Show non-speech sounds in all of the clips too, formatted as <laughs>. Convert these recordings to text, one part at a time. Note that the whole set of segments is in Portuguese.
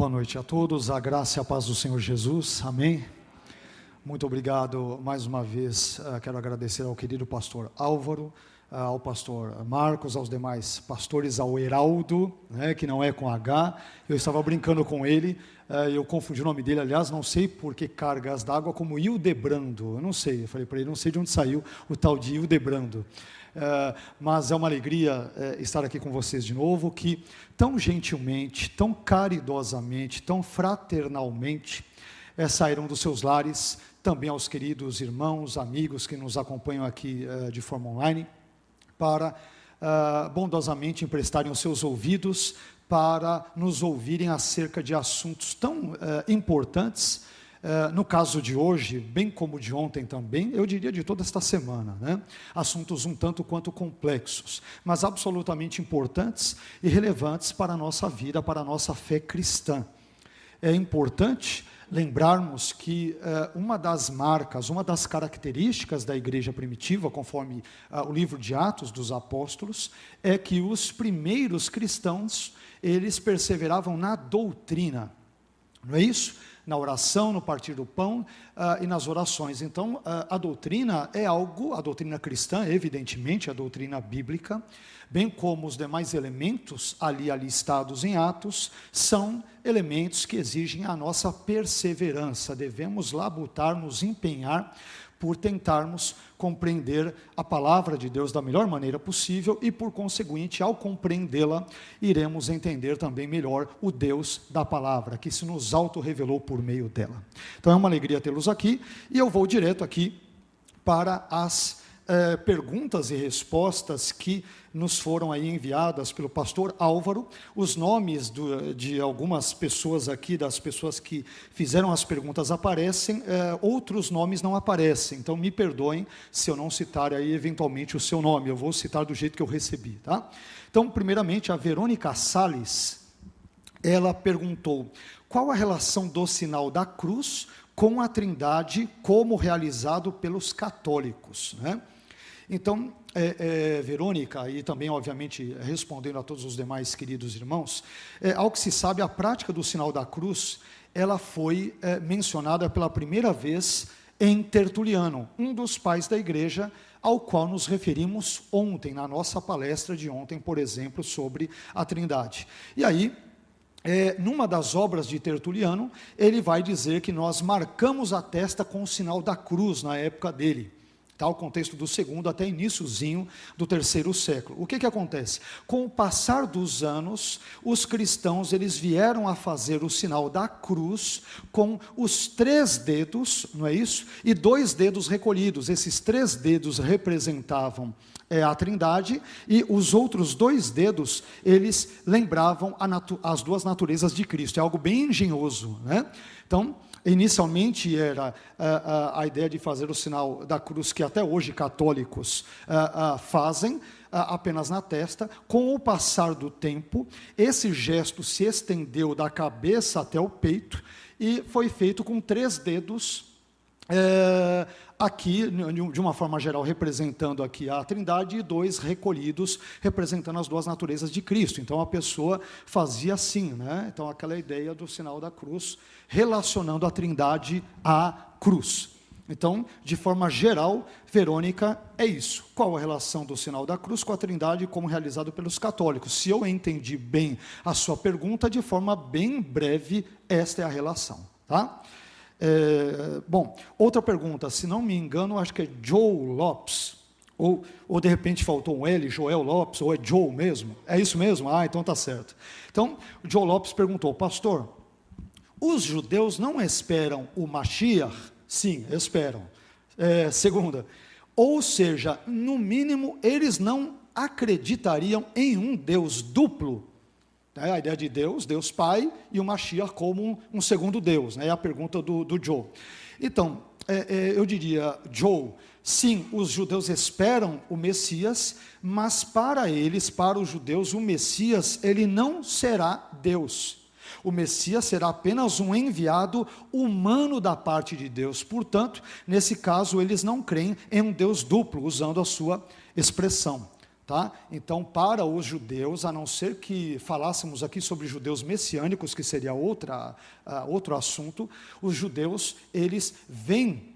Boa noite a todos, a graça e a paz do Senhor Jesus, amém. Muito obrigado mais uma vez. Uh, quero agradecer ao querido pastor Álvaro, uh, ao pastor Marcos, aos demais pastores, ao Heraldo, né, que não é com H. Eu estava brincando com ele, uh, eu confundi o nome dele, aliás, não sei por que cargas d'água como Hildebrando. Eu não sei, eu falei para ele, não sei de onde saiu o tal de Hildebrando. Uh, mas é uma alegria uh, estar aqui com vocês de novo, que tão gentilmente, tão caridosamente, tão fraternalmente uh, saíram dos seus lares, também aos queridos irmãos, amigos que nos acompanham aqui de forma online, para bondosamente emprestarem os seus ouvidos para nos ouvirem acerca de assuntos tão importantes Uh, no caso de hoje, bem como de ontem também, eu diria de toda esta semana, né? assuntos um tanto quanto complexos, mas absolutamente importantes e relevantes para a nossa vida, para a nossa fé cristã. É importante lembrarmos que uh, uma das marcas, uma das características da igreja primitiva, conforme uh, o livro de Atos dos Apóstolos, é que os primeiros cristãos, eles perseveravam na doutrina. Não é isso? Na oração, no partir do pão uh, e nas orações. Então, uh, a doutrina é algo, a doutrina cristã, evidentemente, a doutrina bíblica, bem como os demais elementos ali alistados em Atos, são elementos que exigem a nossa perseverança. Devemos labutar, nos empenhar por tentarmos compreender a palavra de Deus da melhor maneira possível e, por conseguinte, ao compreendê-la, iremos entender também melhor o Deus da palavra, que se nos auto-revelou por meio dela. Então é uma alegria tê-los aqui e eu vou direto aqui para as eh, perguntas e respostas que nos foram aí enviadas pelo pastor Álvaro. Os nomes do, de algumas pessoas aqui, das pessoas que fizeram as perguntas, aparecem, eh, outros nomes não aparecem. Então, me perdoem se eu não citar aí eventualmente o seu nome. Eu vou citar do jeito que eu recebi, tá? Então, primeiramente, a Verônica Sales, ela perguntou: qual a relação do sinal da cruz com a Trindade como realizado pelos católicos, né? Então, é, é, Verônica, e também, obviamente, respondendo a todos os demais queridos irmãos, é, ao que se sabe, a prática do sinal da cruz, ela foi é, mencionada pela primeira vez em Tertuliano, um dos pais da igreja, ao qual nos referimos ontem, na nossa palestra de ontem, por exemplo, sobre a Trindade. E aí, é, numa das obras de Tertuliano, ele vai dizer que nós marcamos a testa com o sinal da cruz na época dele. Tá, o contexto do segundo até iníciozinho do terceiro século. O que, que acontece? Com o passar dos anos, os cristãos eles vieram a fazer o sinal da cruz com os três dedos, não é isso? E dois dedos recolhidos. Esses três dedos representavam é, a Trindade e os outros dois dedos eles lembravam as duas naturezas de Cristo. É algo bem engenhoso, né? Então Inicialmente era a, eh, eh, a, ideia de fazer o sinal da cruz, que até hoje católicos eh, fazem, apenas na testa. Com o passar do tempo, esse gesto se estendeu da cabeça até o peito e foi feito com três dedos é, aqui, de uma forma geral, representando aqui a Trindade, e dois recolhidos, representando as duas naturezas de Cristo. Então, a pessoa fazia assim, né? Então, aquela ideia do sinal da cruz, relacionando a Trindade à cruz. Então, de forma geral, Verônica, é isso. Qual a relação do sinal da cruz com a Trindade como realizado pelos católicos? Se eu entendi bem a sua pergunta, de forma bem breve, esta é a relação, tá? É, bom, outra pergunta, se não me engano, acho que é Joe Lopes, ou, ou de repente faltou um L, Joel Lopes, ou é Joe mesmo? É isso mesmo? Ah, então tá certo. Então, Joe Lopes perguntou, pastor, os judeus não esperam o Mashiach? Sim, esperam. É, segunda, ou seja, no mínimo, eles não acreditariam em um Deus duplo. Né? A ideia de Deus, Deus Pai, e o Mashiach como um, um segundo Deus. Né? É a pergunta do, do Joe. Então, é, é, eu diria, Joe, sim, os judeus esperam o Messias, mas para eles, para os judeus, o Messias, ele não será Deus. O Messias será apenas um enviado humano da parte de Deus. Portanto, nesse caso, eles não creem em um Deus duplo, usando a sua expressão. Tá? Então, para os judeus, a não ser que falássemos aqui sobre judeus messiânicos, que seria outra, uh, outro assunto, os judeus, eles veem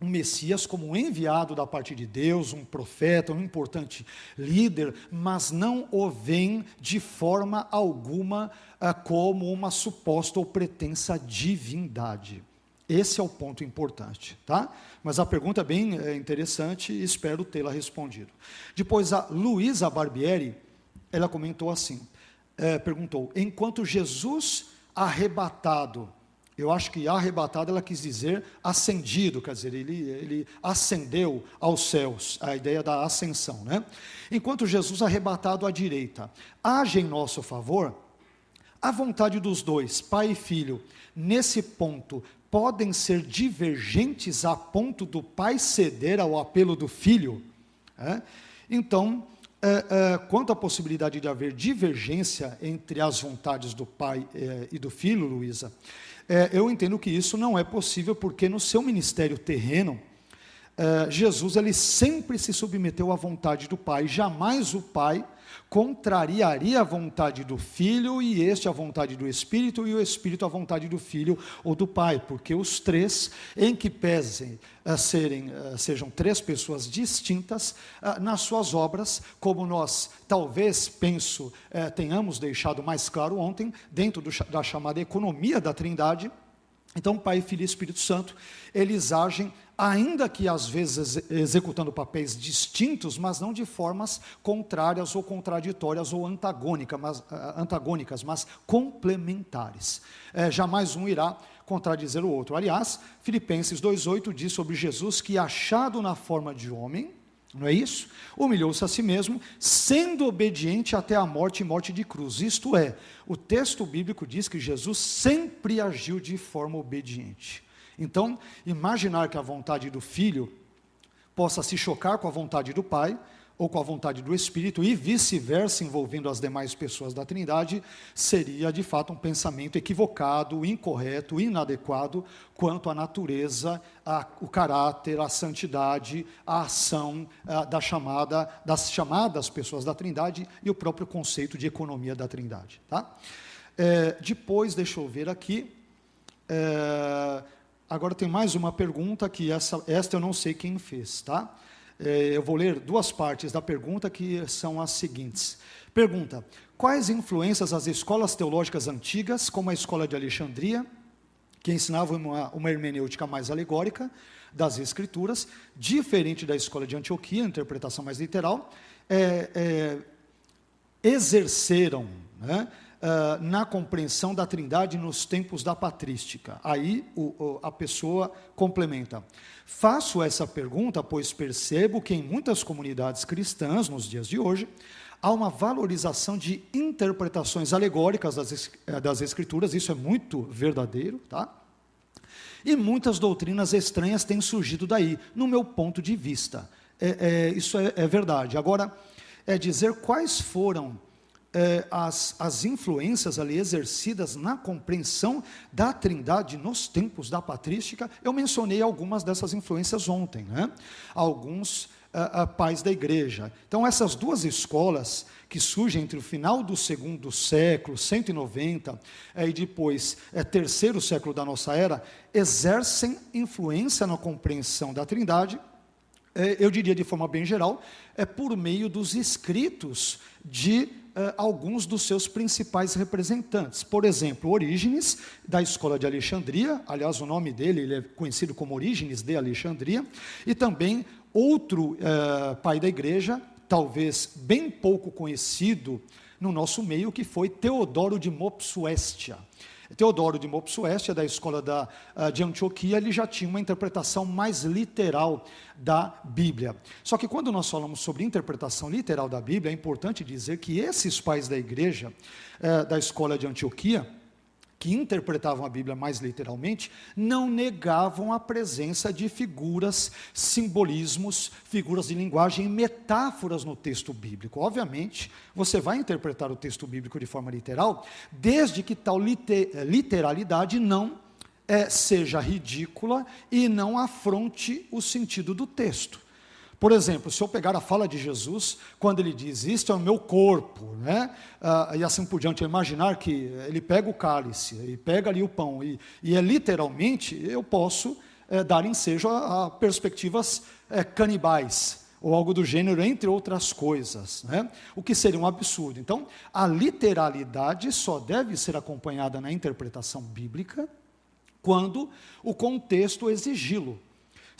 um Messias como um enviado da parte de Deus, um profeta, um importante líder, mas não o veem de forma alguma ah, como uma suposta ou pretensa divindade. Esse é o ponto importante, tá? Mas a pergunta é bem é, interessante e espero tê-la respondido. Depois a Luísa Barbieri, ela comentou assim, é, perguntou: enquanto Jesus arrebatado eu acho que arrebatado ela quis dizer ascendido, quer dizer, ele, ele ascendeu aos céus, a ideia da ascensão, né? Enquanto Jesus arrebatado à direita, age em nosso favor, a vontade dos dois, pai e filho, nesse ponto, podem ser divergentes a ponto do pai ceder ao apelo do filho? É? Então, é, é, quanto à possibilidade de haver divergência entre as vontades do pai é, e do filho, Luísa, é, eu entendo que isso não é possível porque no seu ministério terreno, é, Jesus ele sempre se submeteu à vontade do Pai, jamais o Pai contrariaria a vontade do Filho e este a vontade do Espírito e o Espírito a vontade do Filho ou do Pai, porque os três, em que pesem uh, serem, uh, sejam três pessoas distintas uh, nas suas obras, como nós talvez penso tenhamos deixado mais claro ontem dentro do, da chamada economia da Trindade. Então, Pai, Filho e Espírito Santo, eles agem ainda que às vezes executando papéis distintos, mas não de formas contrárias ou contraditórias ou antagônicas, mas, eh, antagônicas, mas complementares. É, jamais um irá contradizer o outro. Aliás, Filipenses 2,8 diz sobre Jesus que, achado na forma de homem, não é isso? Humilhou-se a si mesmo, sendo obediente até a morte e morte de cruz. Isto é, o texto bíblico diz que Jesus sempre agiu de forma obediente. Então, imaginar que a vontade do filho possa se chocar com a vontade do pai ou com a vontade do espírito e vice-versa envolvendo as demais pessoas da Trindade, seria de fato um pensamento equivocado, incorreto, inadequado quanto à natureza, a, o caráter, a santidade, a ação a, da chamada das chamadas pessoas da Trindade e o próprio conceito de economia da Trindade, tá? É, depois, deixa eu ver aqui. É, Agora tem mais uma pergunta que essa, esta eu não sei quem fez, tá? É, eu vou ler duas partes da pergunta que são as seguintes. Pergunta: Quais influências as escolas teológicas antigas, como a escola de Alexandria, que ensinava uma, uma hermenêutica mais alegórica das escrituras, diferente da escola de Antioquia, interpretação mais literal, é, é, exerceram, né, uh, na compreensão da trindade nos tempos da patrística. Aí o, o, a pessoa complementa. Faço essa pergunta, pois percebo que em muitas comunidades cristãs, nos dias de hoje, há uma valorização de interpretações alegóricas das, eh, das Escrituras, isso é muito verdadeiro, tá? E muitas doutrinas estranhas têm surgido daí, no meu ponto de vista. É, é, isso é, é verdade. Agora, é dizer quais foram é, as, as influências ali exercidas na compreensão da trindade nos tempos da patrística, eu mencionei algumas dessas influências ontem, né? alguns uh, uh, pais da igreja. Então, essas duas escolas que surgem entre o final do segundo século, 190, é, e depois é, terceiro século da nossa era, exercem influência na compreensão da trindade, é, eu diria de forma bem geral, é por meio dos escritos de uh, alguns dos seus principais representantes. Por exemplo, Orígenes, da escola de Alexandria, aliás, o nome dele ele é conhecido como Orígenes de Alexandria, e também outro uh, pai da igreja, talvez bem pouco conhecido no nosso meio, que foi Teodoro de Mopsuestia. Teodoro de Mopsuestia, da escola da, uh, de Antioquia, ele já tinha uma interpretação mais literal da Bíblia. Só que quando nós falamos sobre interpretação literal da Bíblia, é importante dizer que esses pais da igreja, uh, da escola de Antioquia, que interpretavam a Bíblia mais literalmente, não negavam a presença de figuras, simbolismos, figuras de linguagem metáforas no texto bíblico. Obviamente, você vai interpretar o texto bíblico de forma literal, desde que tal literalidade não é, seja ridícula e não afronte o sentido do texto. Por exemplo, se eu pegar a fala de Jesus, quando ele diz, isto é o meu corpo, né? Ah, e assim por diante, imaginar que ele pega o cálice e pega ali o pão, e, e é literalmente, eu posso é, dar ensejo a, a perspectivas é, canibais, ou algo do gênero, entre outras coisas, né? o que seria um absurdo. Então, a literalidade só deve ser acompanhada na interpretação bíblica quando o contexto exigi-lo.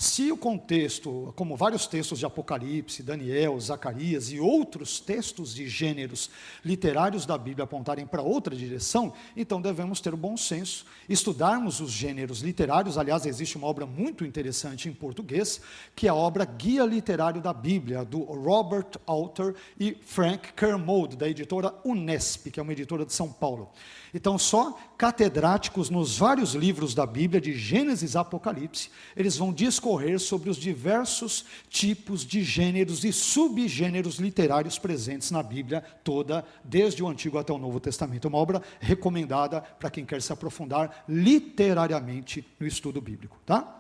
Se o contexto, como vários textos de Apocalipse, Daniel, Zacarias e outros textos de gêneros literários da Bíblia apontarem para outra direção, então devemos ter o bom senso, estudarmos os gêneros literários. Aliás, existe uma obra muito interessante em português, que é a obra Guia Literário da Bíblia, do Robert Alter e Frank Kermode, da editora Unesp, que é uma editora de São Paulo. Então, só catedráticos nos vários livros da Bíblia, de Gênesis a Apocalipse, eles vão discorrer sobre os diversos tipos de gêneros e subgêneros literários presentes na Bíblia toda, desde o Antigo até o Novo Testamento. É uma obra recomendada para quem quer se aprofundar literariamente no estudo bíblico, tá?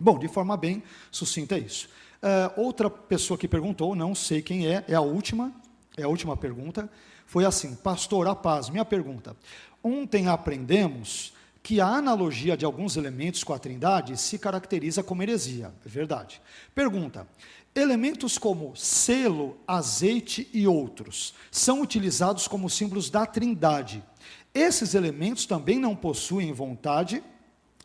Bom, de forma bem sucinta é isso. Uh, outra pessoa que perguntou, não sei quem é, é a última, é a última pergunta, foi assim: Pastor, a paz, minha pergunta. Ontem aprendemos que a analogia de alguns elementos com a Trindade se caracteriza como heresia. É verdade. Pergunta: elementos como selo, azeite e outros são utilizados como símbolos da Trindade. Esses elementos também não possuem vontade,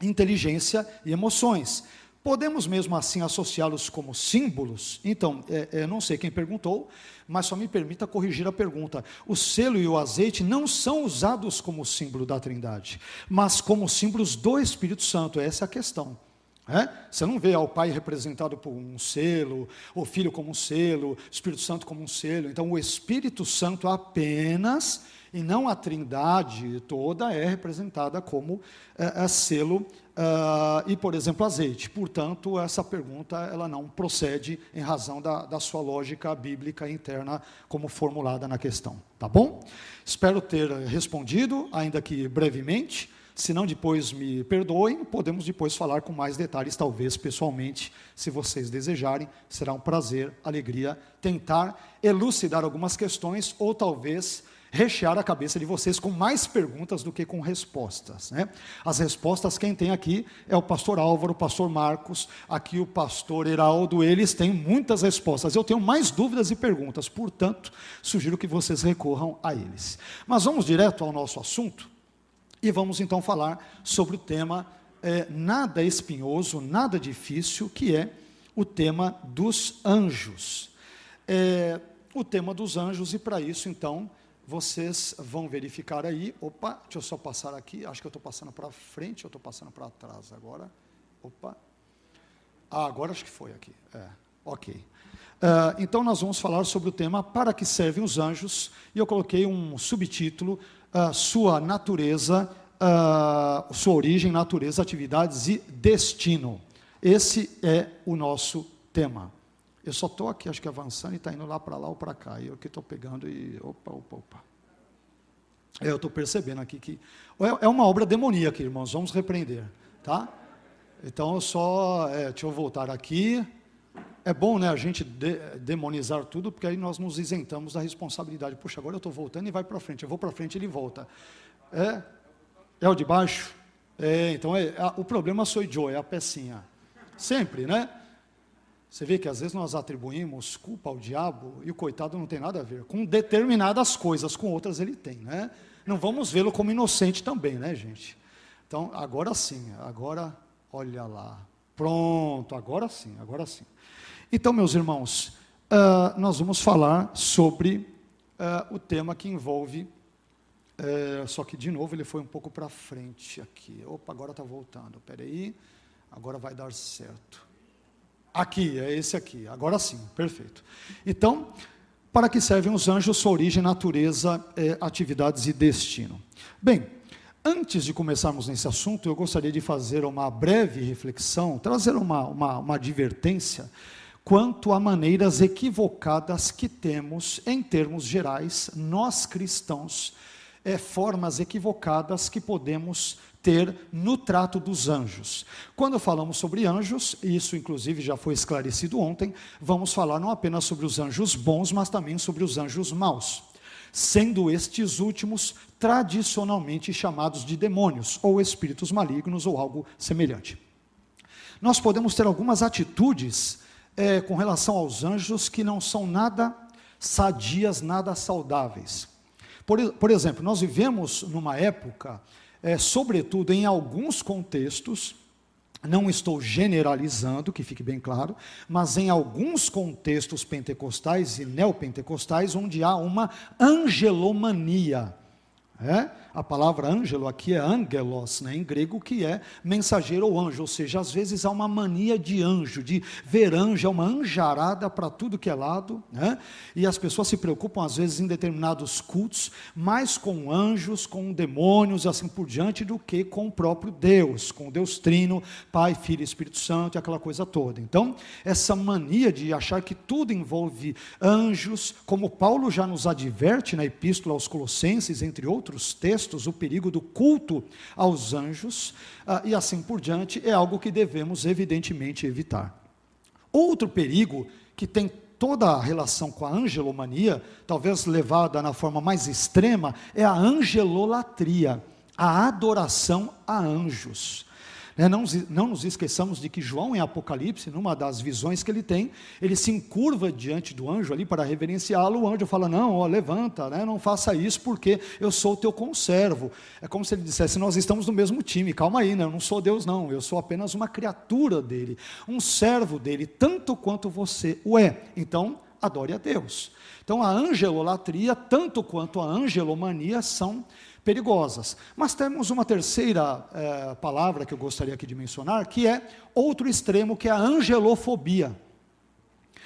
inteligência e emoções. Podemos mesmo assim associá-los como símbolos? Então, é, é, não sei quem perguntou, mas só me permita corrigir a pergunta. O selo e o azeite não são usados como símbolo da Trindade, mas como símbolos do Espírito Santo. Essa é a questão. É? Você não vê o Pai representado por um selo, o Filho como um selo, o Espírito Santo como um selo. Então, o Espírito Santo apenas, e não a Trindade toda, é representada como é, é selo Uh, e, por exemplo, azeite. Portanto, essa pergunta ela não procede em razão da, da sua lógica bíblica interna como formulada na questão. Tá bom? Espero ter respondido, ainda que brevemente. Se não, depois me perdoem, podemos depois falar com mais detalhes, talvez pessoalmente, se vocês desejarem. Será um prazer, alegria, tentar elucidar algumas questões ou talvez rechear a cabeça de vocês com mais perguntas do que com respostas. Né? As respostas quem tem aqui é o pastor Álvaro, o pastor Marcos, aqui o pastor Heraldo, eles têm muitas respostas. Eu tenho mais dúvidas e perguntas, portanto, sugiro que vocês recorram a eles. Mas vamos direto ao nosso assunto e vamos então falar sobre o tema é, nada espinhoso, nada difícil, que é o tema dos anjos. É, o tema dos anjos, e para isso, então, vocês vão verificar aí. Opa, deixa eu só passar aqui. Acho que eu estou passando para frente, eu estou passando para trás agora. Opa. Ah, agora acho que foi aqui. É, ok. Uh, então nós vamos falar sobre o tema para que servem os anjos e eu coloquei um subtítulo uh, sua natureza, uh, sua origem, natureza, atividades e destino. Esse é o nosso tema. Eu só estou aqui, acho que avançando e está indo lá para lá ou para cá. E eu aqui estou pegando e. Opa, opa, opa. Eu estou percebendo aqui que. É, é uma obra demoníaca, irmãos, vamos repreender. Tá? Então, eu só. É, deixa eu voltar aqui. É bom, né, a gente de, demonizar tudo, porque aí nós nos isentamos da responsabilidade. Puxa, agora eu estou voltando e vai para frente. Eu vou para frente e ele volta. É, é o de baixo? É, então, é, a, o problema sou eu, é a pecinha. Sempre, né? Você vê que às vezes nós atribuímos culpa ao diabo e o coitado não tem nada a ver. Com determinadas coisas, com outras ele tem, né? Não vamos vê-lo como inocente também, né, gente? Então, agora sim, agora, olha lá. Pronto, agora sim, agora sim. Então, meus irmãos, uh, nós vamos falar sobre uh, o tema que envolve É, só que, de novo, ele foi um pouco para frente aqui. Opa, agora está voltando. Espera aí. Agora vai dar certo. Aqui, é esse aqui. Agora sim, perfeito. Então, para que servem os anjos, sua origem, natureza, é, atividades e destino. Bem, antes de começarmos nesse assunto, eu gostaria de fazer uma breve reflexão, trazer uma, uma, uma advertência quanto a maneiras equivocadas que temos, em termos gerais, nós cristãos, é, formas equivocadas que podemos ter no trato dos anjos. Quando falamos sobre anjos, isso inclusive já foi esclarecido ontem, vamos falar não apenas sobre os anjos bons, mas também sobre os anjos maus. Sendo estes últimos tradicionalmente chamados de demônios, ou espíritos malignos, ou algo semelhante. Nós podemos ter algumas atitudes é, com relação aos anjos que não são nada sadias, nada saudáveis. Por, por exemplo, nós vivemos numa época, é, sobretudo em alguns contextos, não estou generalizando, que fique bem claro, mas em alguns contextos pentecostais e neopentecostais, onde há uma angelomania. É? A palavra ângelo aqui é angelos, né, em grego, que é mensageiro ou anjo, ou seja, às vezes há uma mania de anjo, de ver anjo, é uma anjarada para tudo que é lado, né? e as pessoas se preocupam, às vezes, em determinados cultos, mais com anjos, com demônios, assim por diante, do que com o próprio Deus, com o Deus Trino, Pai, Filho e Espírito Santo, e aquela coisa toda. Então, essa mania de achar que tudo envolve anjos, como Paulo já nos adverte na Epístola aos Colossenses, entre outros textos, textos o perigo do culto aos anjos ah, e assim por diante, é algo que devemos evidentemente evitar. Outro perigo que tem toda a relação com a angelomania, talvez levada na forma mais extrema, é a angelolatria, a adoração a anjos. Né, não, não nos esqueçamos de que João, em Apocalipse, numa das visões que ele tem, ele se encurva diante do anjo ali para reverenciá-lo. O anjo fala: Não, ó, levanta, né, não faça isso porque eu sou o teu conservo. É como se ele dissesse: Nós estamos no mesmo time, calma aí, né, eu não sou Deus, não, eu sou apenas uma criatura dele, um servo dele, tanto quanto você o é. Então, adore a Deus. Então, a angelolatria, tanto quanto a angelomania, são perigosas. Mas temos uma terceira é, palavra que eu gostaria aqui de mencionar, que é outro extremo, que é a angelofobia.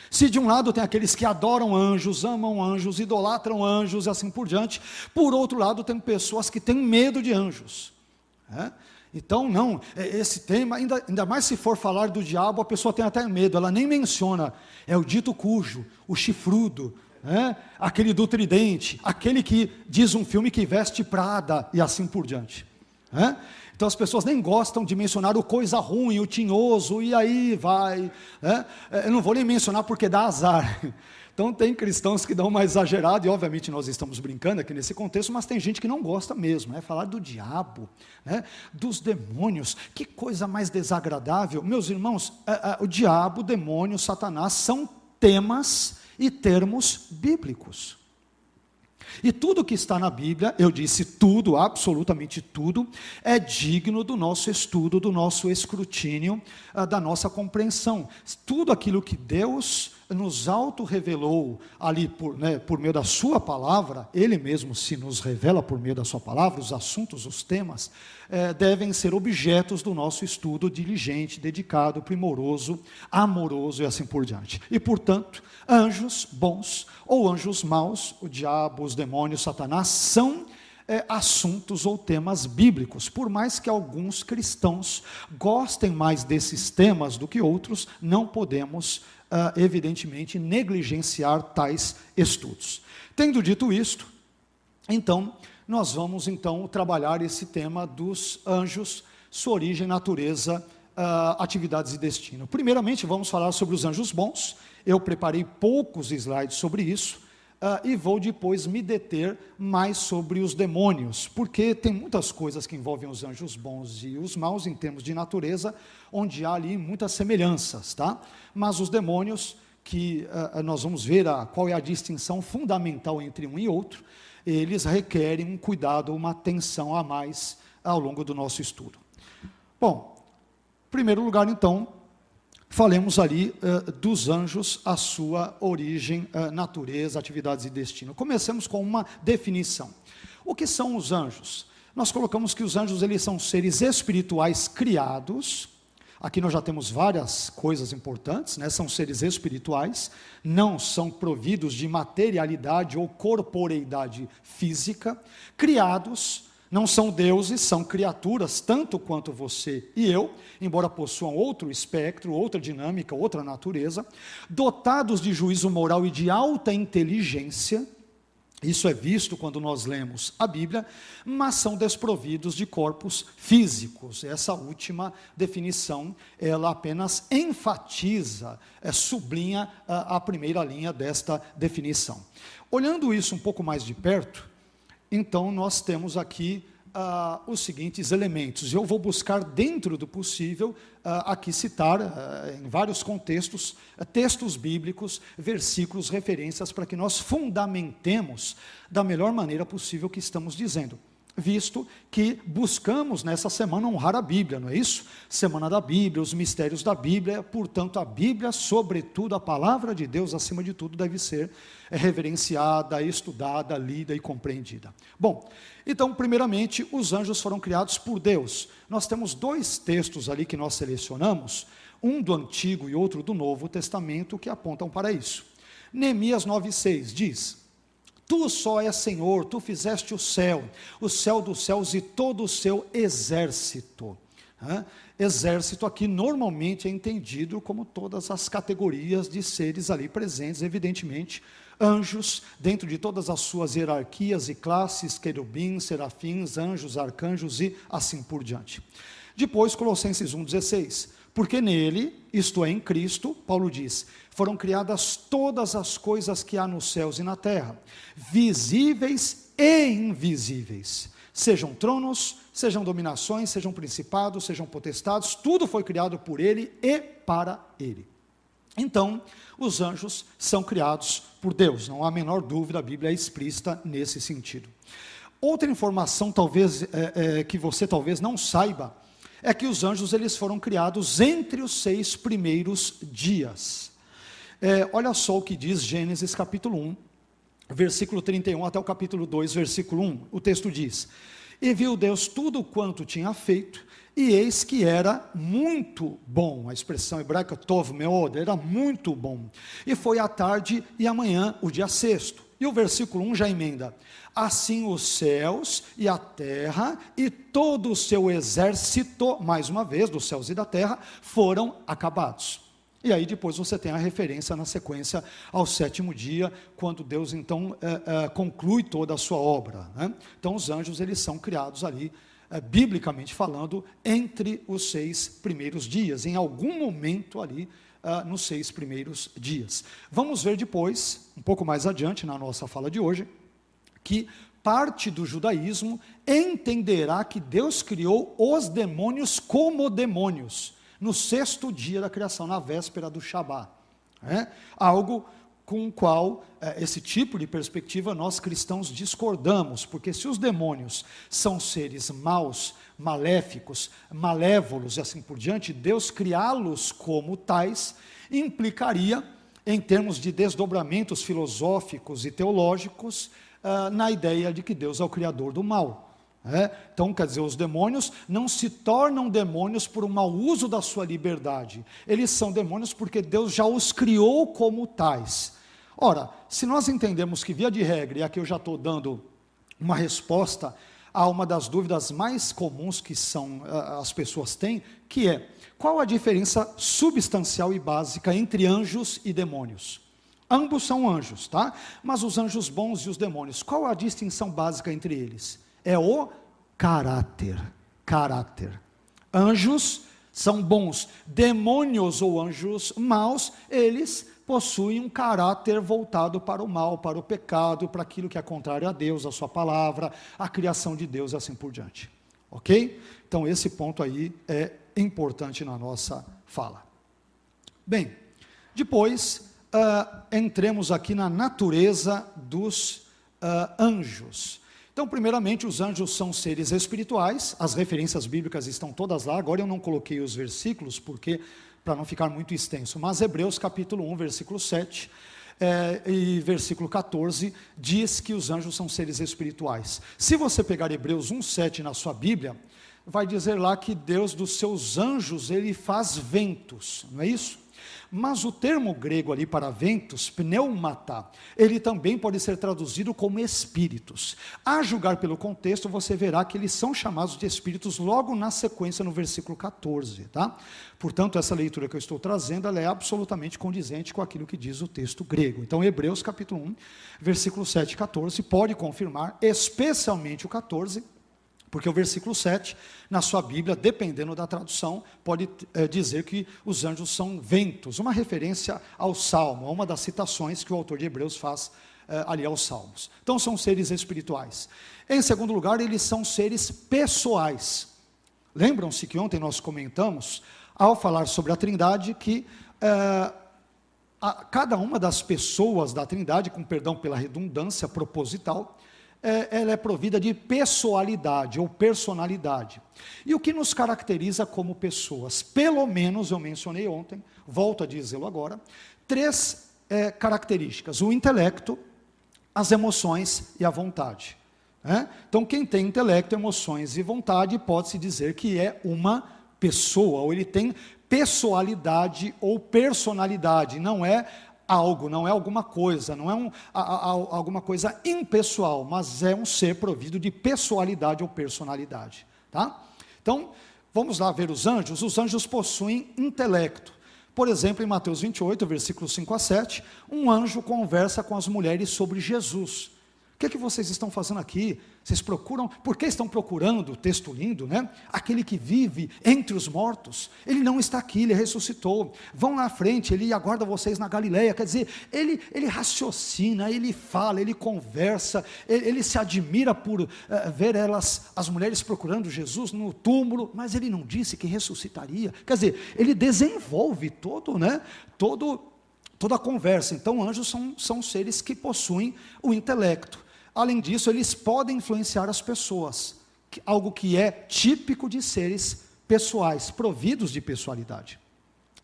Se de um lado tem aqueles que adoram anjos, amam anjos, idolatram anjos e assim por diante, por outro lado tem pessoas que têm medo de anjos. É? Então, não, é, esse tema, ainda, ainda mais se for falar do diabo, a pessoa tem até medo, ela nem menciona, é o dito cujo, o chifrudo, aquele do tridente, aquele que diz um filme que veste Prada e assim por diante. Então as pessoas nem gostam de mencionar o coisa ruim, o tinhoso, e aí vai. É? Eu não vou nem mencionar porque dá azar. <laughs> Então tem cristãos que dão uma exagerada, e obviamente nós estamos brincando aqui nesse contexto, mas tem gente que não gosta mesmo, é falar do diabo, né? dos demônios, que coisa mais desagradável. Meus irmãos, é, é, o diabo, o demônio, Satanás são temas e termos bíblicos. E tudo que está na Bíblia, eu disse tudo, absolutamente tudo, é digno do nosso estudo, do nosso escrutínio, ah, da nossa compreensão. Tudo aquilo que Deus nos auto-revelou ali por, né, por meio da Sua palavra, Ele mesmo se nos revela por meio da Sua palavra, os assuntos, os temas, é, devem ser objetos do nosso estudo diligente, dedicado, primoroso, amoroso e assim por diante. E, portanto, anjos bons ou anjos maus, o diabo, os demônios, Satanás, são é, assuntos ou temas bíblicos. Por mais que alguns cristãos gostem mais desses temas do que outros, não podemos uh, evidentemente, negligenciar tais estudos. Tendo dito isto, então, nós vamos então trabalhar esse tema dos anjos, sua origem, natureza, uh, atividades e destino. Primeiramente, vamos falar sobre os anjos bons. Eu preparei poucos slides sobre isso. Uh, e vou depois me deter mais sobre os demônios, porque tem muitas coisas que envolvem os anjos bons e os maus em termos de natureza, onde há ali muitas semelhanças, tá? Mas os demônios, que uh, nós vamos ver a, qual é a distinção fundamental entre um e outro, eles requerem um cuidado, uma atenção a mais ao longo do nosso estudo. Bom, em primeiro lugar, então, falemos ali uh, dos anjos, a sua origem, uh, natureza, atividades e destino. Comecemos com uma definição. O que são os anjos? Nós colocamos que os anjos eles são seres espirituais criados. Aqui nós já temos várias coisas importantes, né? São seres espirituais, não são providos de materialidade ou corporeidade física, criados não são deuses, são criaturas, tanto quanto você e eu, embora possuam outro espectro, outra dinâmica, outra natureza, dotados de juízo moral e de alta inteligência, isso é visto quando nós lemos a Bíblia, mas são desprovidos de corpos físicos. Essa última definição, ela apenas enfatiza, é, sublinha a, a primeira linha desta definição. Olhando isso um pouco mais de perto, então nós temos aqui ah, os seguintes elementos. Eu vou buscar, dentro do possível, ah, aqui citar, ah, em vários contextos, textos bíblicos, versículos, referências, para que nós fundamentemos da melhor maneira possível o que estamos dizendo visto que buscamos nessa semana honrar a Bíblia, não é isso? Semana da Bíblia, os mistérios da Bíblia, portanto, a Bíblia, sobretudo a palavra de Deus, acima de tudo, deve ser reverenciada, estudada, lida e compreendida. Bom, então, primeiramente, os anjos foram criados por Deus. Nós temos dois textos ali que nós selecionamos, um do Antigo e outro do Novo Testamento, que apontam para isso. Neemias 9,6 diz Tu só és Senhor, tu fizeste o céu, o céu dos céus e todo o seu exército. Exército aqui normalmente é entendido como todas as categorias de seres ali presentes, evidentemente, anjos, dentro de todas as suas hierarquias e classes, querubins, serafins, anjos, arcanjos e assim por diante. Depois, Colossenses 1,16. Porque nele, isto é, em Cristo, Paulo diz: foram criadas todas as coisas que há nos céus e na terra, visíveis e invisíveis. Sejam tronos, sejam dominações, sejam principados, sejam potestados, tudo foi criado por ele e para ele. Então, os anjos são criados por Deus, não há a menor dúvida, a Bíblia é explícita nesse sentido. Outra informação, talvez, é, é, que você talvez não saiba, é que os anjos eles foram criados entre os seis primeiros dias. É, olha só o que diz Gênesis capítulo 1, versículo 31 até o capítulo 2, versículo 1. O texto diz: E viu Deus tudo quanto tinha feito, e eis que era muito bom. A expressão hebraica tov meod, era muito bom. E foi a tarde e amanhã, o dia sexto. E o versículo 1 já emenda: Assim os céus e a terra e todo o seu exército, mais uma vez, dos céus e da terra, foram acabados. E aí depois você tem a referência na sequência ao sétimo dia, quando Deus então é, é, conclui toda a sua obra. Né? Então os anjos eles são criados ali, é, biblicamente falando, entre os seis primeiros dias, em algum momento ali uh, nos seis primeiros dias. Vamos ver depois, um pouco mais adiante na nossa fala de hoje, que parte do judaísmo entenderá que Deus criou os demônios como demônios no sexto dia da criação, na véspera do Shabat. É? Algo com o qual é, esse tipo de perspectiva nós cristãos discordamos, porque se os demônios são seres maus, maléficos, malévolos e assim por diante, Deus criá-los como tais implicaria, em termos de desdobramentos filosóficos e teológicos, uh, na ideia de que Deus é o criador do mal. É? Então, quer dizer, os demônios não se tornam demônios por um mau uso da sua liberdade. Eles são demônios porque Deus já os criou como tais. Ora, se nós entendemos que, via de regra, e aqui eu já estou dando uma resposta a uma das dúvidas mais comuns que são, as pessoas têm, que é qual a diferença substancial e básica entre anjos e demônios? Ambos são anjos, tá? Mas os anjos bons e os demônios, qual a distinção básica entre eles? É o caráter. Caráter. Anjos são bons, demônios ou anjos maus, eles possuem um caráter voltado para o mal, para o pecado, para aquilo que é contrário a Deus, a sua palavra, a criação de Deus e assim por diante. Ok? Então, esse ponto aí é importante na nossa fala. Bem, depois, uh, entremos aqui na natureza dos uh, anjos. Então, primeiramente, os anjos são seres espirituais, as referências bíblicas estão todas lá. Agora eu não coloquei os versículos, porque para não ficar muito extenso, mas Hebreus capítulo 1, versículo 7, é, e versículo 14 diz que os anjos são seres espirituais. Se você pegar Hebreus 1,7 na sua Bíblia, vai dizer lá que Deus dos seus anjos ele faz ventos, não é isso? Mas o termo grego ali para ventos, pneumata, ele também pode ser traduzido como espíritos. A julgar pelo contexto, você verá que eles são chamados de espíritos logo na sequência no versículo 14, tá? Portanto, essa leitura que eu estou trazendo, ela é absolutamente condizente com aquilo que diz o texto grego. Então, Hebreus capítulo 1, versículo 7 e 14 pode confirmar, especialmente o 14, porque o versículo 7, na sua Bíblia, dependendo da tradução, pode é, dizer que os anjos são ventos, uma referência ao Salmo, a uma das citações que o autor de Hebreus faz é, ali aos Salmos. Então, são seres espirituais. Em segundo lugar, eles são seres pessoais. Lembram-se que ontem nós comentamos, ao falar sobre a Trindade, que é, a, cada uma das pessoas da Trindade, com perdão pela redundância proposital, é, ela é provida de pessoalidade ou personalidade. E o que nos caracteriza como pessoas? Pelo menos, eu mencionei ontem, volto a dizê-lo agora, três é, características: o intelecto, as emoções e a vontade. Né? Então, quem tem intelecto, emoções e vontade, pode-se dizer que é uma pessoa, ou ele tem pessoalidade ou personalidade, não é algo, não é alguma coisa, não é um, a, a, alguma coisa impessoal, mas é um ser provido de pessoalidade ou personalidade. Tá? Então, vamos lá ver os anjos. Os anjos possuem intelecto. Por exemplo, em Mateus 28, versículos 5 a 7, um anjo conversa com as mulheres sobre Jesus. O que, é que vocês estão fazendo aqui? Vocês procuram, por que estão procurando, texto lindo, né? Aquele que vive entre os mortos, ele não está aqui, ele ressuscitou. Vão à frente, ele aguarda vocês na Galileia. Quer dizer, ele, ele raciocina, ele fala, ele conversa, ele, ele se admira por uh, ver elas, as mulheres procurando Jesus no túmulo, mas ele não disse que ressuscitaria. Quer dizer, ele desenvolve todo, né? Todo toda a conversa. Então, anjos são, são seres que possuem o intelecto. Além disso, eles podem influenciar as pessoas, algo que é típico de seres pessoais, providos de pessoalidade.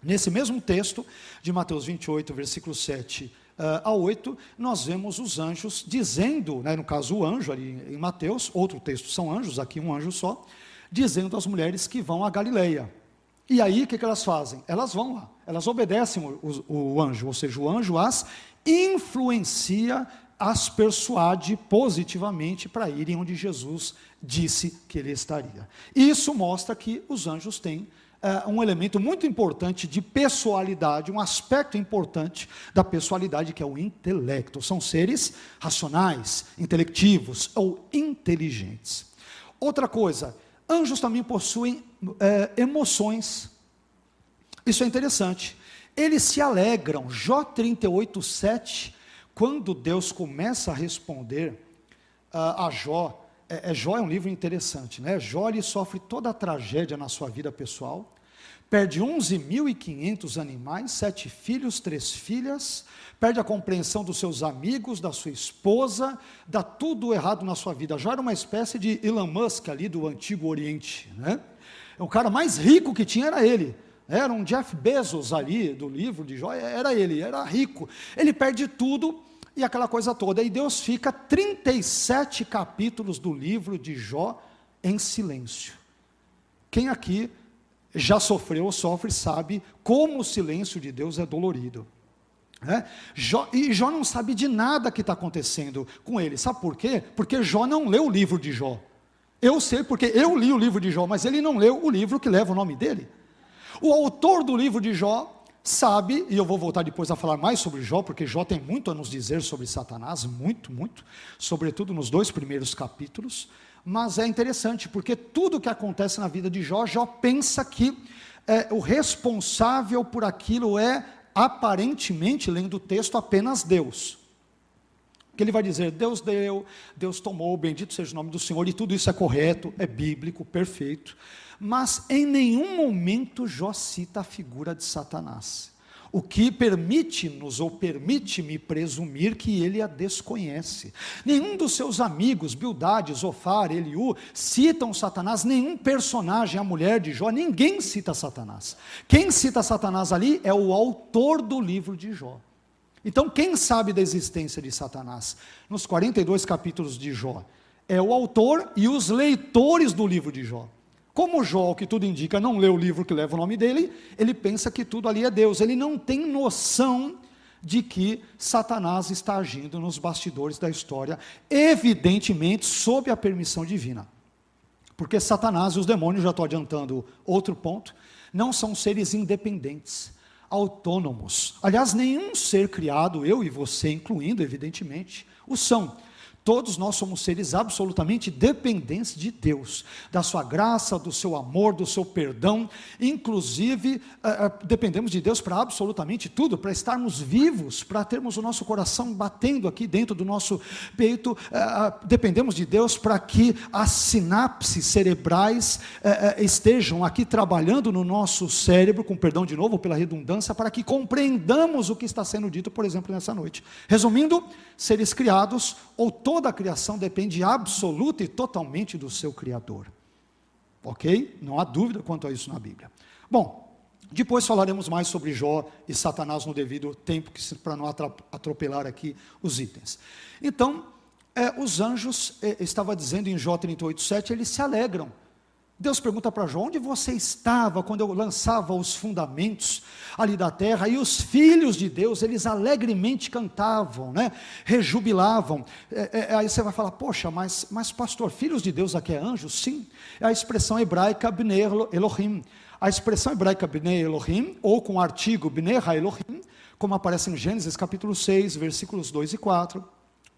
Nesse mesmo texto de Mateus 28, versículo 7 uh, a 8, nós vemos os anjos dizendo, né, no caso o anjo ali em Mateus, outro texto são anjos, aqui um anjo só, dizendo às mulheres que vão a Galileia. E aí o que, que elas fazem? Elas vão lá, elas obedecem o, o, o anjo, ou seja, o anjo as influencia as persuade positivamente para irem onde Jesus disse que ele estaria. Isso mostra que os anjos têm uh, um elemento muito importante de pessoalidade, um aspecto importante da pessoalidade que é o intelecto. São seres racionais, intelectivos ou inteligentes. Outra coisa, anjos também possuem uh, emoções. Isso é interessante. Eles se alegram. Jó 38, 7 quando Deus começa a responder uh, a Jó, é, é, Jó é um livro interessante, né? Jó ele sofre toda a tragédia na sua vida pessoal, perde 11.500 animais, sete filhos, três filhas, perde a compreensão dos seus amigos, da sua esposa, dá tudo errado na sua vida. Jó era uma espécie de Elon Musk ali do Antigo Oriente, né? O cara mais rico que tinha era ele. Era um Jeff Bezos ali do livro de Jó, era ele, era rico. Ele perde tudo e aquela coisa toda. E Deus fica 37 capítulos do livro de Jó em silêncio. Quem aqui já sofreu ou sofre sabe como o silêncio de Deus é dolorido. É? Jó, e Jó não sabe de nada que está acontecendo com ele. Sabe por quê? Porque Jó não leu o livro de Jó. Eu sei porque eu li o livro de Jó, mas ele não leu o livro que leva o nome dele. O autor do livro de Jó sabe, e eu vou voltar depois a falar mais sobre Jó, porque Jó tem muito a nos dizer sobre Satanás, muito, muito, sobretudo nos dois primeiros capítulos. Mas é interessante, porque tudo que acontece na vida de Jó, Jó pensa que é, o responsável por aquilo é, aparentemente, lendo o texto, apenas Deus. Que ele vai dizer: Deus deu, Deus tomou, bendito seja o nome do Senhor, e tudo isso é correto, é bíblico, perfeito mas em nenhum momento Jó cita a figura de Satanás. O que permite-nos ou permite-me presumir que ele a desconhece. Nenhum dos seus amigos, Bildade, Zofar, Eliú, citam Satanás, nenhum personagem, a mulher de Jó, ninguém cita Satanás. Quem cita Satanás ali é o autor do livro de Jó. Então, quem sabe da existência de Satanás? Nos 42 capítulos de Jó, é o autor e os leitores do livro de Jó. Como Jó, que tudo indica, não lê o livro que leva o nome dele, ele pensa que tudo ali é Deus. Ele não tem noção de que Satanás está agindo nos bastidores da história, evidentemente sob a permissão divina. Porque Satanás e os demônios, já estou adiantando outro ponto, não são seres independentes, autônomos. Aliás, nenhum ser criado, eu e você incluindo, evidentemente, o são. Todos nós somos seres absolutamente dependentes de Deus, da sua graça, do seu amor, do seu perdão. Inclusive, uh, uh, dependemos de Deus para absolutamente tudo, para estarmos vivos, para termos o nosso coração batendo aqui dentro do nosso peito. Uh, dependemos de Deus para que as sinapses cerebrais estejam aqui trabalhando no nosso cérebro, com perdão de novo pela redundância, para que compreendamos o que está sendo dito, por exemplo, nessa noite. Resumindo, seres criados ou toda a criação depende absoluta e totalmente do seu Criador. Ok? Não há dúvida quanto a isso na Bíblia. Bom, depois falaremos mais sobre Jó e Satanás no devido tempo, para não atropelar aqui os itens. Então, é, os anjos, é, estava dizendo em Jó 38,7, eles se alegram Deus pergunta para Jó: onde você estava quando eu lançava os fundamentos ali da terra? E os filhos de Deus, eles alegremente cantavam, né? rejubilavam. É, é, é aí você vai falar: poxa, mas, mas pastor, filhos de Deus aqui é anjos? Sim, é a expressão hebraica Bnei Elohim. A expressão hebraica Bnei Elohim, ou com o artigo Bnei Elohim, como aparece em Gênesis capítulo 6, versículos 2 e 4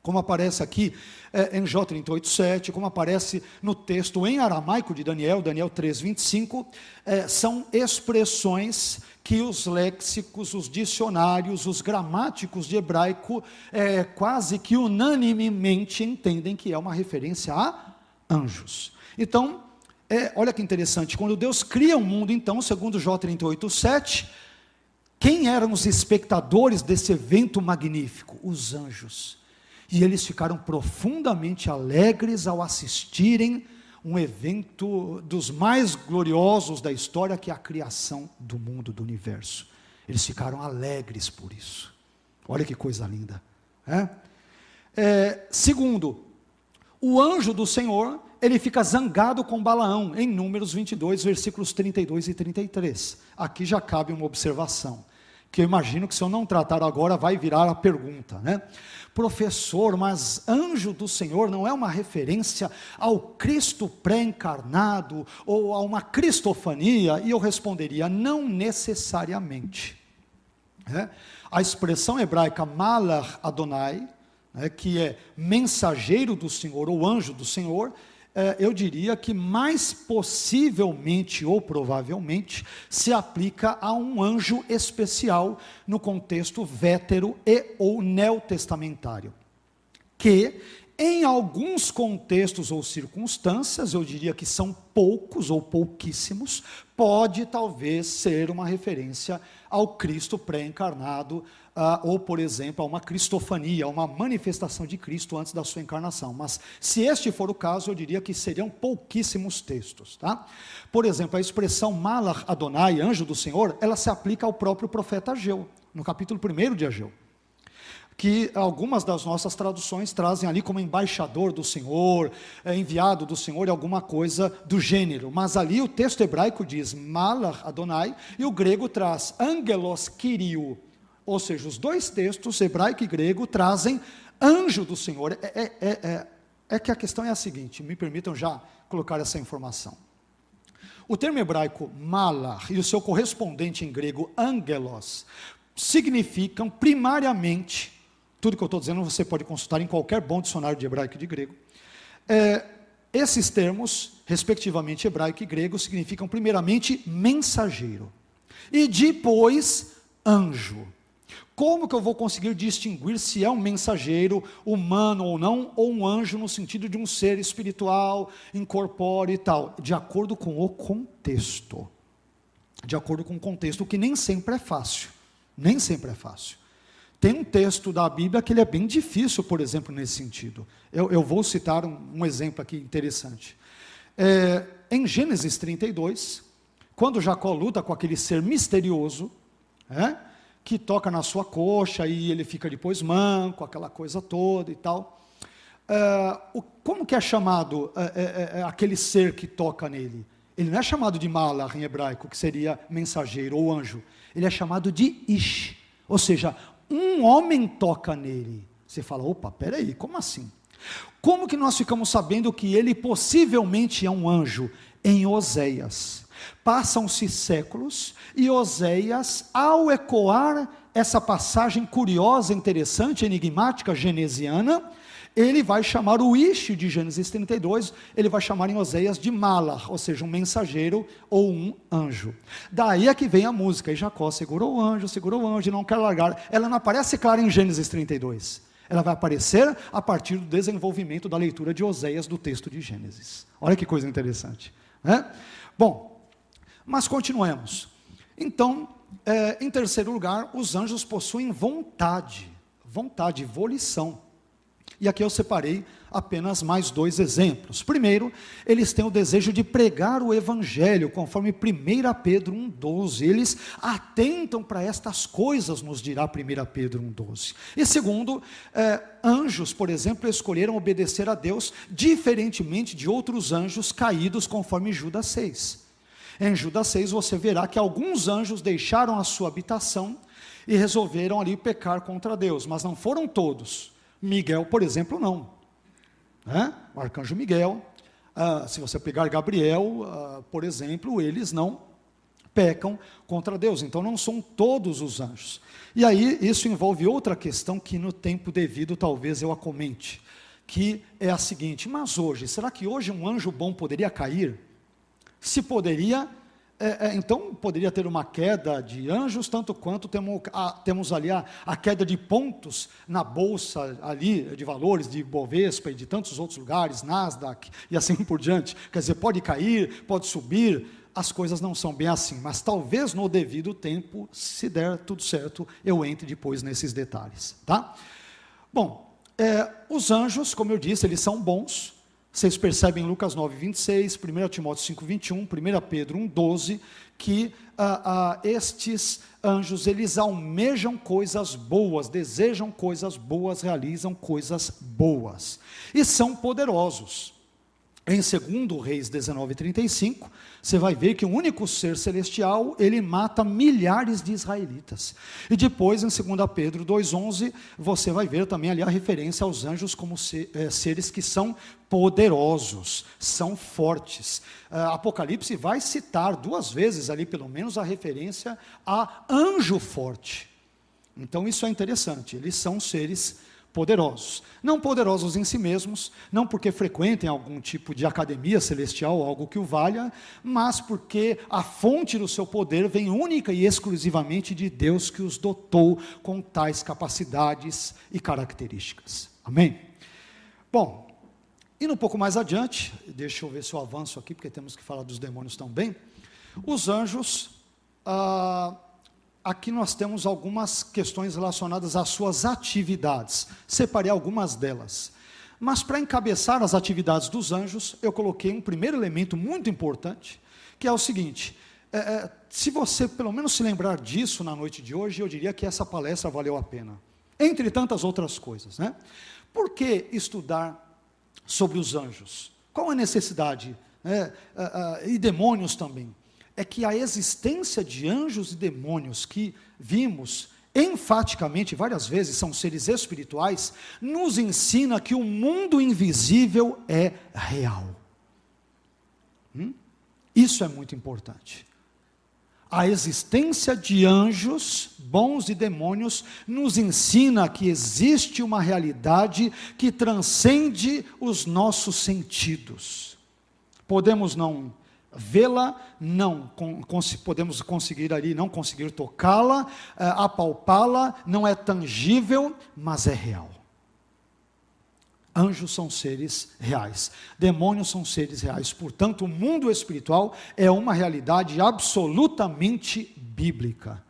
como aparece aqui é, em Jó 38,7, como aparece no texto em aramaico de Daniel, Daniel 3,25, é, são expressões que os léxicos, os dicionários, os gramáticos de hebraico é, quase que unanimemente entendem que é uma referência a anjos. Então, é, olha que interessante, quando Deus cria o um mundo, então, segundo Jó 38,7, quem eram os espectadores desse evento magnífico? Os anjos. E eles ficaram profundamente alegres ao assistirem um evento dos mais gloriosos da história, que é a criação do mundo, do universo. Eles ficaram alegres por isso. Olha que coisa linda. É? É, segundo, o anjo do Senhor, ele fica zangado com Balaão, em Números 22, versículos 32 e 33. Aqui já cabe uma observação, que eu imagino que se eu não tratar agora, vai virar a pergunta, né? Professor, mas anjo do Senhor não é uma referência ao Cristo pré-encarnado ou a uma cristofania? E eu responderia: não necessariamente. É? A expressão hebraica malar Adonai, é, que é mensageiro do Senhor ou anjo do Senhor, eu diria que mais possivelmente ou provavelmente se aplica a um anjo especial no contexto vétero e ou neotestamentário, que em alguns contextos ou circunstâncias, eu diria que são poucos ou pouquíssimos, pode talvez ser uma referência ao Cristo pré-encarnado, uh, ou, por exemplo, a uma cristofania, uma manifestação de Cristo antes da sua encarnação. Mas, se este for o caso, eu diria que seriam pouquíssimos textos. Tá? Por exemplo, a expressão Malach Adonai, anjo do Senhor, ela se aplica ao próprio profeta Ageu, no capítulo 1 de Ageu que algumas das nossas traduções trazem ali como embaixador do Senhor, é, enviado do Senhor, alguma coisa do gênero. Mas ali o texto hebraico diz Malach Adonai e o grego traz Angelos Kyriou. Ou seja, os dois textos, hebraico e grego, trazem anjo do Senhor. É, é, é, é, é que a questão é a seguinte, me permitam já colocar essa informação. O termo hebraico malar e o seu correspondente em grego angelos significam primariamente, tudo que eu estou dizendo você pode consultar em qualquer bom dicionário de hebraico e de grego. É, esses termos, respectivamente hebraico e grego, significam primeiramente mensageiro e depois anjo. Como que eu vou conseguir distinguir se é um mensageiro humano ou não, ou um anjo no sentido de um ser espiritual, incorpóreo e tal? De acordo com o contexto. De acordo com o contexto, o que nem sempre é fácil. Nem sempre é fácil. Tem um texto da Bíblia que ele é bem difícil, por exemplo, nesse sentido. Eu, eu vou citar um, um, exemplo aqui interessante. É, em Gênesis 32, quando Jacó luta com aquele ser misterioso, é, que toca na sua coxa e ele fica depois manco, aquela coisa toda e tal. Uh, o, como que é chamado uh, uh, aquele ser que toca nele? Ele não é chamado de mala em hebraico, que seria mensageiro ou anjo. Ele é chamado de ish, ou seja, um homem toca nele. Você fala, opa, peraí, como assim? Como que nós ficamos sabendo que ele possivelmente é um anjo? Em Oséias. Passam-se séculos e Oséias, ao ecoar essa passagem curiosa, interessante, enigmática, genesiana, ele vai chamar o Ish de Gênesis 32, ele vai chamar em Oséias de Malar, ou seja, um mensageiro ou um anjo. Daí é que vem a música, e Jacó segurou o anjo, segurou o anjo e não quer largar. Ela não aparece clara em Gênesis 32. Ela vai aparecer a partir do desenvolvimento da leitura de Oséias do texto de Gênesis. Olha que coisa interessante. Né? Bom, mas continuemos. Então, é, em terceiro lugar, os anjos possuem vontade, vontade, volição. E aqui eu separei apenas mais dois exemplos. Primeiro, eles têm o desejo de pregar o evangelho, conforme 1 Pedro 1,12. Eles atentam para estas coisas, nos dirá 1 Pedro 1,12. E segundo, eh, anjos, por exemplo, escolheram obedecer a Deus, diferentemente de outros anjos caídos, conforme Judas 6. Em Judas 6 você verá que alguns anjos deixaram a sua habitação e resolveram ali pecar contra Deus, mas não foram todos. Miguel, por exemplo, não. Né? O arcanjo Miguel, ah, se você pegar Gabriel, ah, por exemplo, eles não pecam contra Deus. Então não são todos os anjos. E aí isso envolve outra questão que no tempo devido talvez eu a comente, que é a seguinte: mas hoje, será que hoje um anjo bom poderia cair? Se poderia, é, é, então poderia ter uma queda de anjos, tanto quanto temos, a, temos ali a, a, queda de pontos na bolsa ali de valores de Bovespa e de tantos outros lugares, Nasdaq e assim por diante. Quer dizer, pode cair, pode subir, as coisas não são bem assim, mas talvez no devido tempo, se der tudo certo, eu entre depois nesses detalhes, tá? Bom, é, os anjos, como eu disse, eles são bons, vocês percebem em Lucas 9, 26, 1 Timóteo 5, 21, 1 Pedro 1, 12, que ah, ah, estes anjos, eles almejam coisas boas, desejam coisas boas, realizam coisas boas. E são poderosos. Em 2 Reis 19:35, você vai ver que um único ser celestial, ele mata milhares de israelitas. E depois, em 2 Pedro 2:11, você vai ver também ali a referência aos anjos como é, seres que são poderosos, são fortes. Uh, Apocalipse vai citar duas vezes ali, pelo menos, a referência a anjo forte. Então, isso é interessante. Eles são seres poderosos. Não poderosos em si mesmos, não porque frequentem algum tipo de academia celestial, algo que o valha, mas porque a fonte do seu poder vem única e exclusivamente de Deus que os dotou com tais capacidades e características. Amém? Bom, indo um pouco mais adiante, deixa eu ver se eu avanço aqui, porque temos que falar dos demônios também. Os anjos. Ah, aqui nós temos algumas questões relacionadas às suas atividades. Separei algumas delas. Mas para encabeçar as atividades dos anjos, eu coloquei um primeiro elemento muito importante, que é o seguinte: é, é, se você pelo menos se lembrar disso na noite de hoje, eu diria que essa palestra valeu a pena. Entre tantas outras coisas, né? Por que estudar sobre os anjos? Qual a necessidade? Né? e demônios também é que a existência de anjos e demônios que vimos enfaticamente várias vezes são seres espirituais, nos ensina que o mundo invisível é real. Hum? Isso é muito importante. A existência de anjos, bons e demônios, nos ensina que existe uma realidade que transcende os nossos sentidos. Podemos não vê-la, não podemos conseguir ali, não conseguir tocá-la, é, apalpá-la, não é tangível, mas é real. Anjos são seres reais, demônios são seres reais, portanto, o mundo espiritual é uma realidade absolutamente bíblica.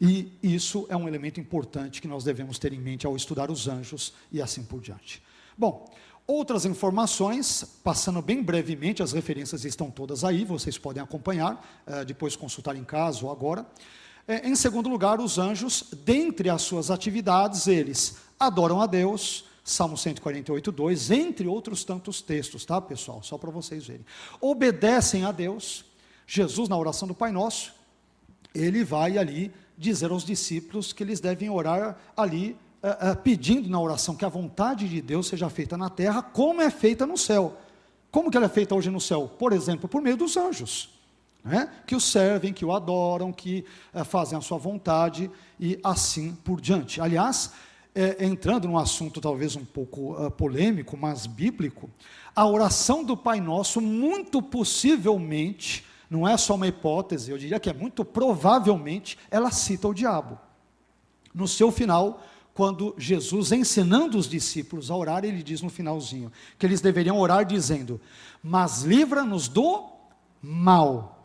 E isso é um elemento importante que nós devemos ter em mente ao estudar os anjos e assim por diante. Bom, Outras informações, passando bem brevemente, as referências estão todas aí, vocês podem acompanhar, eh, depois consultar em casa ou agora. É, em segundo lugar, os anjos, dentre as suas atividades, eles adoram a Deus, Salmo 148, 2, entre outros tantos textos, tá, pessoal? Só para vocês verem. Obedecem a Deus. Jesus, na oração do Pai Nosso, ele vai ali dizer aos discípulos que eles devem orar ali, uh, uh, pedindo na oração que a vontade de Deus seja feita na terra, como é feita no céu. Como que ela é feita hoje no céu? Por exemplo, por meio dos anjos. Né? que o servem, que o adoram, que uh, fazem a sua vontade e assim por diante. Aliás, é, entrando num assunto talvez um pouco uh, polêmico, mas bíblico, a oração do Pai Nosso, muito possivelmente, não é só uma hipótese, eu diria que é muito provavelmente, ela cita o diabo. No seu final, quando Jesus, ensinando os discípulos a orar, ele diz no finalzinho que eles deveriam orar dizendo: Mas livra-nos do mal,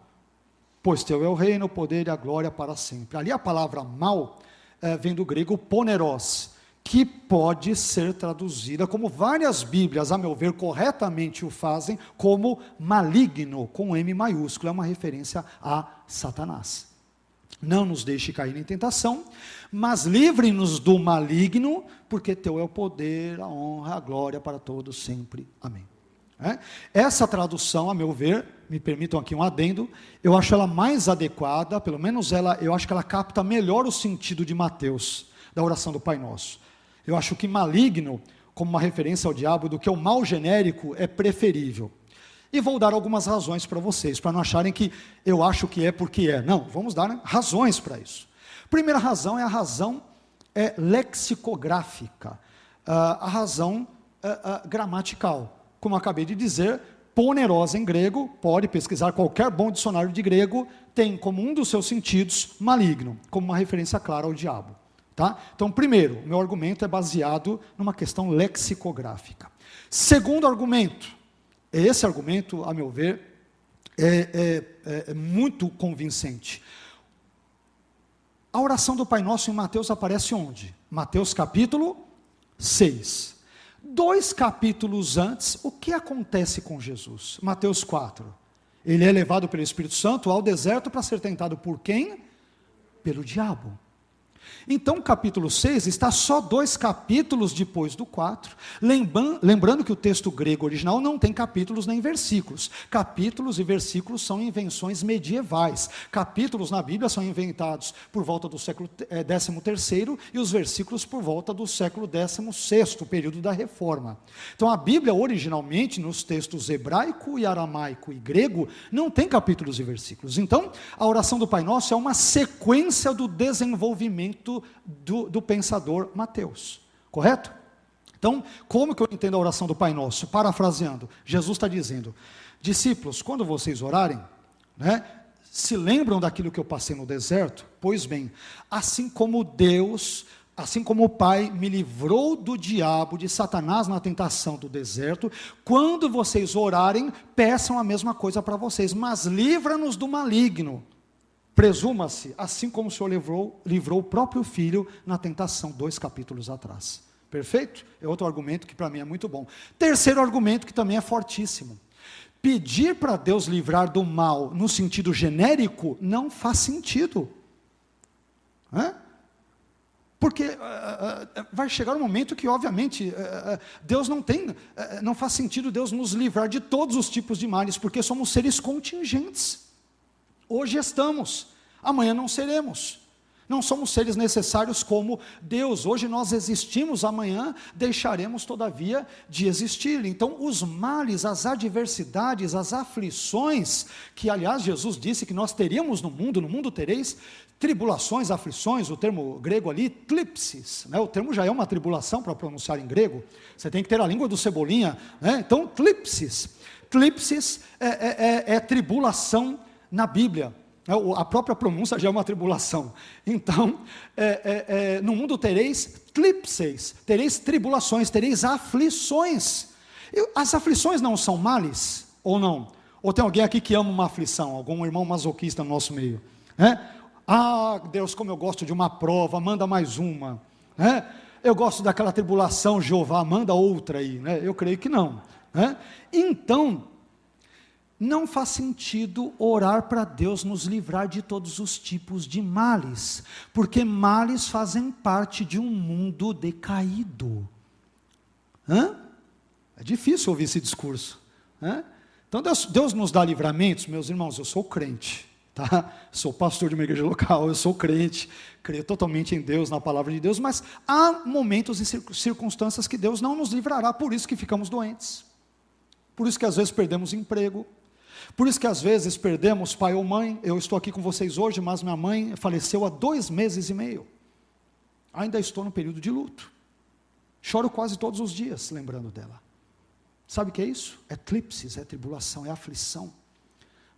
pois teu é o reino, o poder e a glória para sempre. Ali a palavra mal é, vem do grego poneros, que pode ser traduzida, como várias Bíblias, a meu ver, corretamente o fazem, como maligno, com M maiúsculo, é uma referência a Satanás. Não nos deixe cair em tentação, mas livre-nos do maligno, porque teu é o poder, a honra, a glória para todos sempre. Amém. É? Essa tradução, a meu ver, me permitam aqui um adendo, eu acho ela mais adequada, pelo menos ela, eu acho que ela capta melhor o sentido de Mateus, da oração do Pai Nosso. Eu acho que maligno, como uma referência ao diabo, do que o mal genérico, é preferível. E vou dar algumas razões para vocês, para não acharem que eu acho que é porque é. Não, vamos dar né, razões para isso. Primeira razão é a razão é, lexicográfica, uh, a razão uh, uh, gramatical. Como acabei de dizer, ponerosa em grego, pode pesquisar qualquer bom dicionário de grego, tem como um dos seus sentidos maligno, como uma referência clara ao diabo. Tá? Então, primeiro, meu argumento é baseado numa questão lexicográfica. Segundo argumento, esse argumento, a meu ver, é, é, é muito convincente. A oração do Pai Nosso em Mateus aparece onde? Mateus capítulo 6. Dois capítulos antes, o que acontece com Jesus? Mateus 4. Ele é levado pelo Espírito Santo ao deserto para ser tentado por quem? Pelo diabo. Então, o capítulo 6 está só dois capítulos depois do 4, lembrando que o texto grego original não tem capítulos nem versículos. Capítulos e versículos são invenções medievais. Capítulos na Bíblia são inventados por volta do século eh, e os versículos por volta do século XVI, período da Reforma. Então, a Bíblia, originalmente, nos textos hebraico e aramaico e grego, não tem capítulos e versículos. Então, a oração do Pai Nosso é uma sequência do desenvolvimento do, do pensador Mateus. Correto? Então, como que eu entendo a oração do Pai Nosso? Parafraseando, Jesus está dizendo: discípulos, quando vocês orarem, né, se lembram daquilo que eu passei no deserto? Pois bem, assim como Deus, assim como o Pai me livrou do diabo, de Satanás na tentação do deserto, quando vocês orarem, peçam a mesma coisa para vocês, mas livra-nos do maligno. Presuma-se, assim como o Senhor livrou, livrou o próprio filho na tentação, dois capítulos atrás. Perfeito? É outro argumento que para mim é muito bom. Terceiro argumento que também é fortíssimo. Pedir para Deus livrar do mal no sentido genérico não faz sentido. Hã? Porque uh, uh, vai chegar um momento que, obviamente, Deus não tem, não faz sentido Deus nos livrar de todos os tipos de males, porque somos seres contingentes. Hoje estamos, amanhã não seremos. Não somos seres necessários como Deus. Hoje nós existimos, amanhã deixaremos, todavia, de existir. Então, os males, as adversidades, as aflições, que aliás Jesus disse que nós teríamos no mundo, no mundo tereis tribulações, aflições, o termo grego ali, tlipsis, né? o termo já é uma tribulação para pronunciar em grego, você tem que ter a língua do cebolinha, né? então tlipsis, tlipsis é, é, é, é tribulação na Bíblia. Né, a própria pronúncia já é uma tribulação. Então, é, é, é, no mundo tereis tlipseis, tereis tribulações, tereis aflições. As aflições não são males? Ou não? Ou tem alguém aqui que ama uma aflição? Algum irmão masoquista no nosso meio? É? Ah, Deus, como eu gosto de uma prova, manda mais uma. É? Eu gosto daquela tribulação, Jeová, manda outra aí. Né? Eu creio que não. Né? Então, não faz sentido orar para Deus nos livrar de todos os tipos de males, porque males fazem parte de um mundo decaído. Hã? É difícil ouvir esse discurso. Hã? Então Deus, Deus nos dá livramentos, meus irmãos, eu sou crente. Tá? Sou pastor de uma igreja local, eu sou crente, creio totalmente em Deus, na palavra de Deus, mas há momentos e circunstâncias que Deus não nos livrará, por isso que ficamos doentes. Por isso que às vezes perdemos emprego, por isso que às vezes perdemos pai ou mãe. Eu estou aqui com vocês hoje, mas minha mãe faleceu há dois meses e meio. Ainda estou no período de luto. Choro quase todos os dias lembrando dela. Sabe o que é isso? É eclipses, é tribulação, é aflição.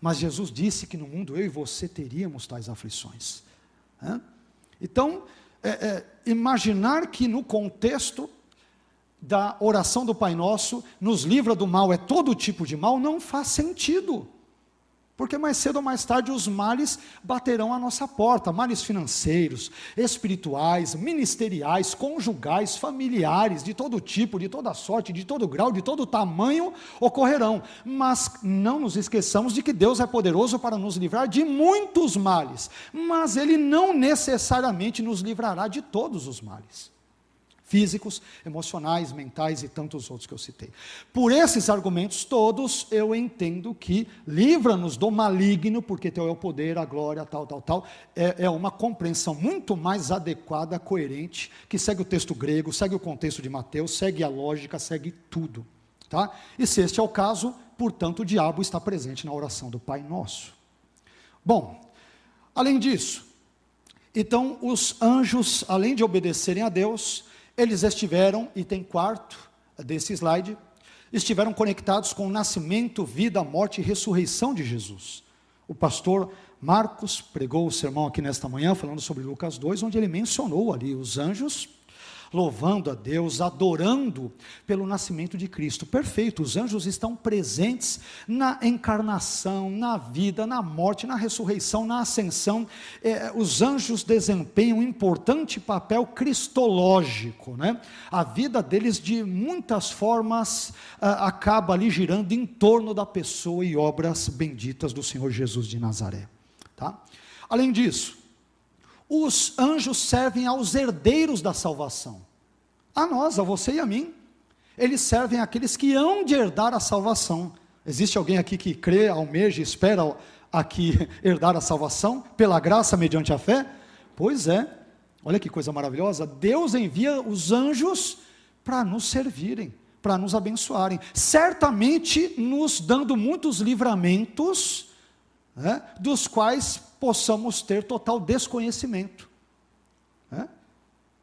Mas Jesus disse que no mundo eu e você teríamos tais aflições. Então, é, é, imaginar que no contexto da oração do Pai Nosso nos livra do mal é todo tipo de mal, não faz sentido. Porque mais cedo ou mais tarde os males baterão à nossa porta males financeiros, espirituais, ministeriais, conjugais, familiares, de todo tipo, de toda sorte, de todo grau, de todo tamanho ocorrerão. Mas não nos esqueçamos de que Deus é poderoso para nos livrar de muitos males, mas Ele não necessariamente nos livrará de todos os males físicos, emocionais, mentais e tantos outros que eu citei. Por esses argumentos todos, eu entendo que livra-nos do maligno, porque teu é o poder, a glória, tal, tal, tal, é, é uma compreensão muito mais adequada, coerente, que segue o texto grego, segue o contexto de Mateus, segue a lógica, segue tudo. Tá? E se este é o caso, portanto, o diabo está presente na oração do Pai Nosso. Bom, além disso, então os anjos, além de obedecerem a Deus, eles estiveram, e tem quarto desse slide, estiveram conectados com o nascimento, vida, morte e ressurreição de Jesus. O pastor Marcos pregou o sermão aqui nesta manhã, falando sobre Lucas 2, onde ele mencionou ali os anjos louvando a Deus, adorando pelo nascimento de Cristo. Perfeito, os anjos estão presentes na encarnação, na vida, na morte, na ressurreição, na ascensão. É, os anjos desempenham um importante papel cristológico. Né? A vida deles, de muitas formas, acaba ali girando em torno da pessoa e obras benditas do Senhor Jesus de Nazaré. Tá? Além disso, os anjos servem aos herdeiros da salvação. A nós, a você e a mim. Eles servem àqueles que hão de herdar a salvação. Existe alguém aqui que crê, almeja, espera aqui <laughs> herdar a salvação pela graça mediante a fé? Pois é. Olha que coisa maravilhosa. Deus envia os anjos para nos servirem, para nos abençoarem. Certamente nos dando muitos livramentos, né, dos quais possamos ter total desconhecimento. Né?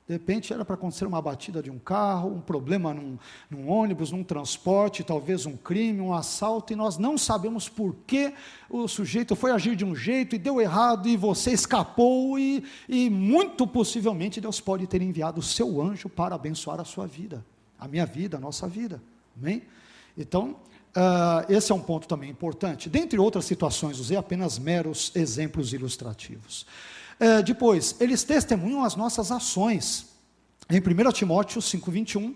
De repente era para acontecer uma batida de um carro, um problema num, num, ônibus, num transporte, talvez um crime, um assalto, e nós não sabemos por que o sujeito foi agir de um jeito e deu errado e você escapou, e, e muito possivelmente Deus pode ter enviado o seu anjo para abençoar a sua vida, a minha vida, a nossa vida. Amém? Então, Uh, esse é um ponto também importante. Dentre outras situações, usei apenas meros exemplos ilustrativos. Uh, depois, eles testemunham as nossas ações. Em 1 Timóteo 5,21,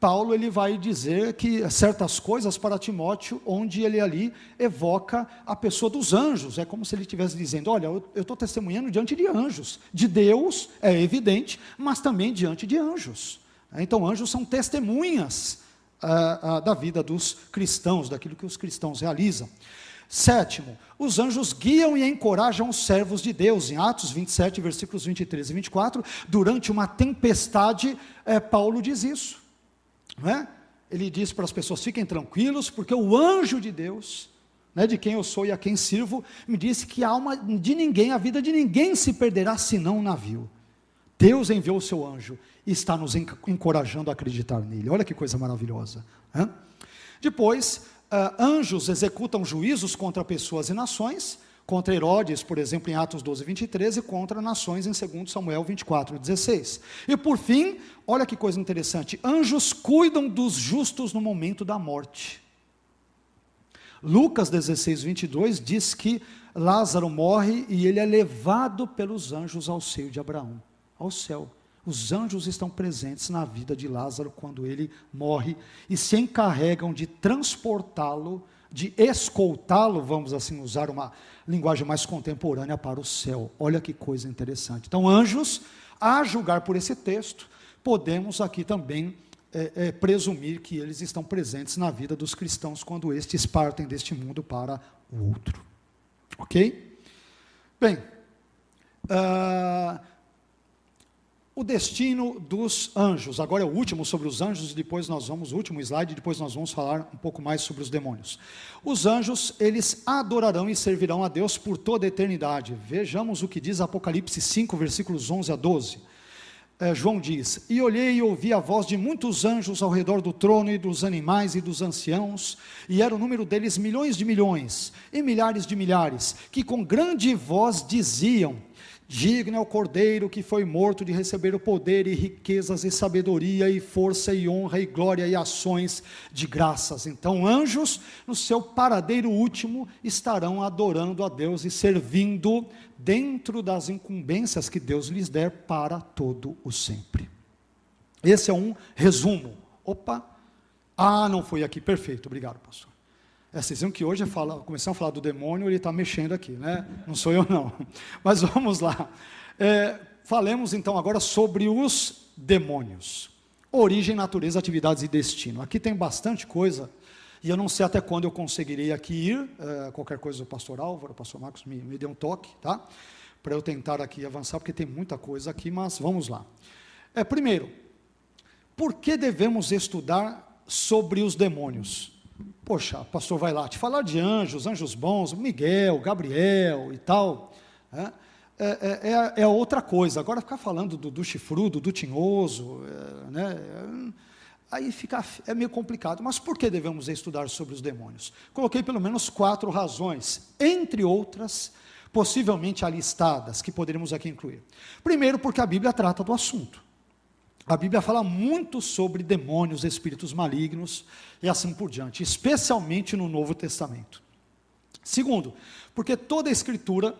Paulo ele vai dizer que certas coisas para Timóteo, onde ele ali evoca a pessoa dos anjos. É como se ele estivesse dizendo: Olha, eu estou testemunhando diante de anjos. De Deus, é evidente, mas também diante de anjos. Então, anjos são testemunhas da vida dos cristãos, daquilo que os cristãos realizam. Sétimo, os anjos guiam e encorajam os servos de Deus. Em Atos 27, versículos 23 e 24, durante uma tempestade, é, Paulo diz isso. Não é? Ele diz para as pessoas: fiquem tranquilos, porque o anjo de Deus, né, de quem eu sou e a quem sirvo, me disse que a alma de ninguém, a vida de ninguém se perderá senão um navio. Deus enviou o seu anjo e está nos encorajando a acreditar nele. Olha que coisa maravilhosa. Hein? Depois, uh, anjos executam juízos contra pessoas e nações, contra Herodes, por exemplo, em Atos 12, 23, e contra nações em 2 Samuel 24, 16. E por fim, olha que coisa interessante: anjos cuidam dos justos no momento da morte. Lucas 16, 22 diz que Lázaro morre e ele é levado pelos anjos ao seio de Abraão ao céu. Os anjos estão presentes na vida de Lázaro quando ele morre e se encarregam de transportá-lo de escoltá-lo, vamos assim usar uma linguagem mais contemporânea para o céu. Olha que coisa interessante. Então, anjos, a julgar por esse texto, podemos aqui também é, é, presumir que eles estão presentes na vida dos cristãos quando estes partem deste mundo para o outro. Ok? Bem, uh, o destino dos anjos. Agora é o último sobre os anjos, e depois nós vamos, o último slide, depois nós vamos falar um pouco mais sobre os demônios. Os anjos, eles adorarão e servirão a Deus por toda a eternidade. Vejamos o que diz Apocalipse 5, versículos 11 a 12. É, João diz: E olhei e ouvi a voz de muitos anjos ao redor do trono e dos animais e dos anciãos, e era o número deles milhões de milhões e milhares de milhares, que com grande voz diziam: Digno é o cordeiro que foi morto de receber o poder e riquezas e sabedoria e força e honra e glória e ações de graças. Então, anjos, no seu paradeiro último, estarão adorando a Deus e servindo dentro das incumbências que Deus lhes der para todo o sempre. Esse é um resumo. Opa! Ah, não foi aqui. Perfeito. Obrigado, pastor. É, vocês viram que hoje fala, começamos a falar do demônio, ele está mexendo aqui, né? Não sou eu não. <laughs> Mas vamos lá. É, falemos então agora sobre os demônios. Origem, natureza, atividades e destino. Aqui tem bastante coisa, e eu não sei até quando eu conseguirei aqui ir. É, qualquer coisa, o pastor Álvaro, o pastor Marcos me, me dê um toque, tá? Para eu tentar aqui avançar, porque tem muita coisa aqui, mas vamos lá. É, primeiro, por que devemos estudar sobre os demônios? Poxa, pastor vai lá te falar de anjos, anjos bons, Miguel, Gabriel e tal. Né? É, é, é, é, outra coisa. Agora ficar falando do, do chifrudo, do tinhoso, é, né? aí fica, é meio complicado. Mas por que devemos estudar sobre os demônios? Coloquei pelo menos quatro razões, entre outras, possivelmente alistadas, que poderíamos aqui incluir. Primeiro, porque a Bíblia trata do assunto. A Bíblia fala muito sobre demônios, espíritos malignos e assim por diante, especialmente no Novo Testamento. Segundo, porque toda a Escritura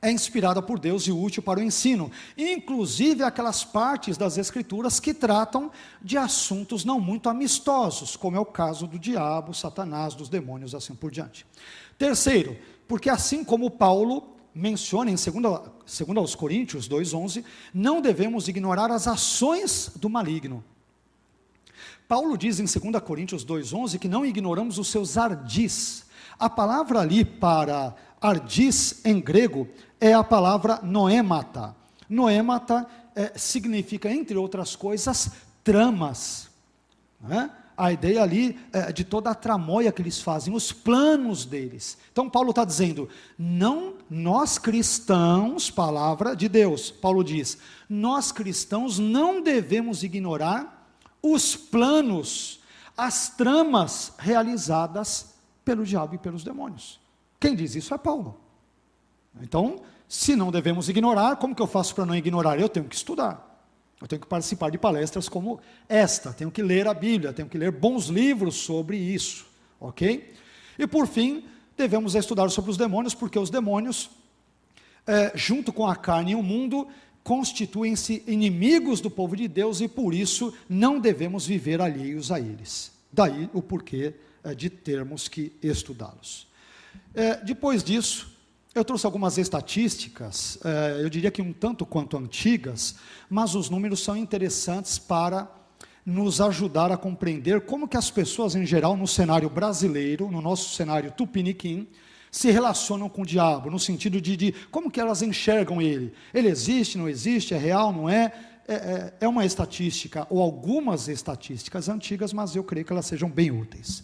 é inspirada por Deus e útil para o ensino, inclusive aquelas partes das Escrituras que tratam de assuntos não muito amistosos, como é o caso do diabo, Satanás, dos demônios, assim por diante. Terceiro, porque assim como Paulo menciona em 2 aos Coríntios 2,11, não devemos ignorar as ações do maligno. Paulo diz em 2 Coríntios 2,11 que não ignoramos os seus ardis. A palavra ali para ardis em grego é a palavra noemata. Noemata é, significa, entre outras coisas, tramas. Não é? A ideia ali é, de toda a tramóia que eles fazem, os planos deles. Então Paulo está dizendo, não nós cristãos, palavra de Deus, Paulo diz, nós cristãos não devemos ignorar os planos, as tramas realizadas pelo diabo e pelos demônios. Quem diz isso é Paulo. Então, se não devemos ignorar, como que eu faço para não ignorar? Eu tenho que estudar. Eu tenho que participar de palestras como esta, tenho que ler a Bíblia, tenho que ler bons livros sobre isso, ok? E por fim, devemos estudar sobre os demônios, porque os demônios, é, junto com a carne e o mundo, constituem-se inimigos do povo de Deus e por isso não devemos viver alheios a eles. Daí o porquê é, de termos que estudá-los. É, depois disso, eu trouxe algumas estatísticas, eh, eu diria que um tanto quanto antigas, mas os números são interessantes para nos ajudar a compreender como que as pessoas em geral no cenário brasileiro, no nosso cenário tupiniquim, se relacionam com o diabo, no sentido de, de como que elas enxergam ele. Ele existe, não existe, é real, não é? É, é, é uma estatística, ou algumas estatísticas antigas, mas eu creio que elas sejam bem úteis.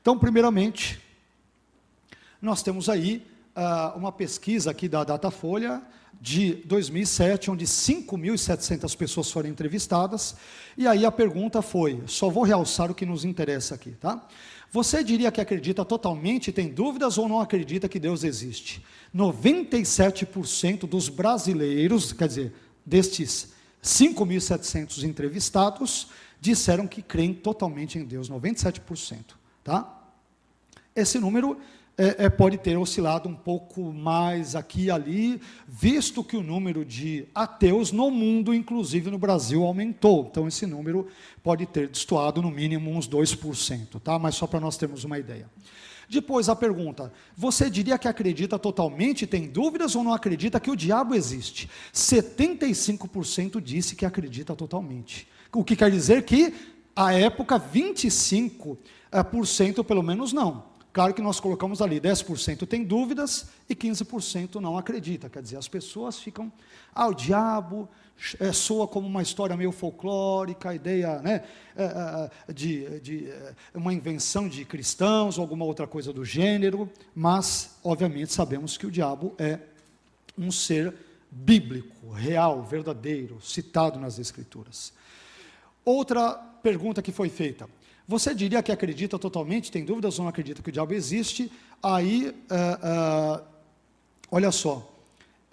Então, primeiramente, nós temos aí uh, uma pesquisa aqui da Datafolha de 2007, onde 5.700 pessoas foram entrevistadas, e aí a pergunta foi, só vou realçar o que nos interessa aqui, tá? Você diria que acredita totalmente, tem dúvidas ou não acredita que Deus existe? 97% dos brasileiros, quer dizer, destes 5.700 entrevistados, disseram que creem totalmente em Deus, 97%, tá? Esse número é, é, pode ter oscilado um pouco mais aqui e ali, visto que o número de ateus no mundo, inclusive no Brasil, aumentou. Então, esse número pode ter destoado no mínimo uns 2%, tá? mas só para nós termos uma ideia. Depois a pergunta: você diria que acredita totalmente, tem dúvidas ou não acredita que o diabo existe? 75% disse que acredita totalmente. O que quer dizer que, à época, 25% eh, pelo menos não. Claro que nós colocamos ali 10% tem dúvidas e 15% não acredita. Quer dizer, as pessoas ficam, ah, o diabo é, soa como uma história meio folclórica, a ideia né, é, é, de, de uma invenção de cristãos ou alguma outra coisa do gênero, mas, obviamente, sabemos que o diabo é um ser bíblico, real, verdadeiro, citado nas Escrituras. Outra pergunta que foi feita: você diria que acredita totalmente, tem dúvidas ou não acredita que o diabo existe? Aí, uh, uh, olha só,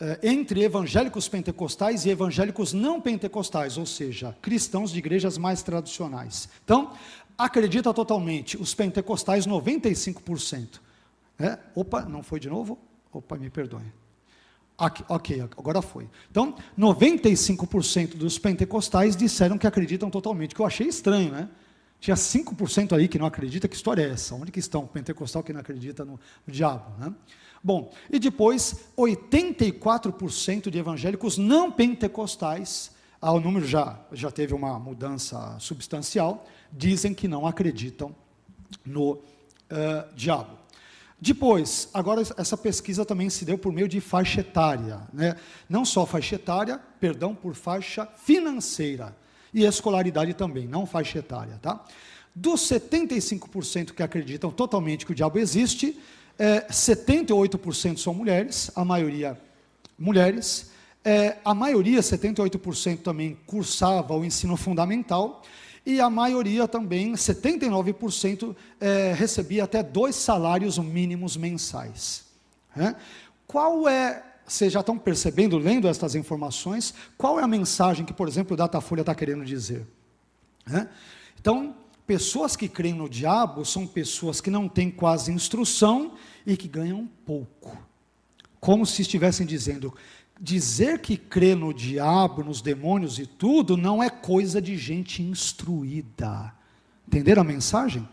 uh, entre evangélicos pentecostais e evangélicos não pentecostais, ou seja, cristãos de igrejas mais tradicionais. Então, acredita totalmente, os pentecostais 95%. É? Opa, não foi de novo? Opa, me perdoe. Aqui, ok, agora foi. Então, 95% dos pentecostais disseram que acreditam totalmente, que eu achei estranho, né? Tinha 5% aí que não acredita. Que história é essa? Onde que estão o pentecostal que não acredita no, diabo? Né? Bom, e depois, 84% de evangélicos não pentecostais, ah, o número já, já teve uma mudança substancial, dizem que não acreditam no uh, diabo. Depois, agora essa pesquisa também se deu por meio de faixa etária, né? não só faixa etária, perdão, por faixa financeira e escolaridade também, não faixa etária. Tá? Dos 75% que acreditam totalmente que o diabo existe, é, 78% são mulheres, a maioria mulheres. É, a maioria, 78% também cursava o ensino fundamental e a maioria também, 79%, é, recebia até dois salários mínimos mensais. É? Qual é vocês já estão percebendo, lendo estas informações, qual é a mensagem que, por exemplo, o Datafolha está querendo dizer? É? Então, pessoas que creem no diabo são pessoas que não têm quase instrução e que ganham pouco. Como se estivessem dizendo, dizer que crê no diabo, nos demônios e tudo, não é coisa de gente instruída. Entenderam a mensagem?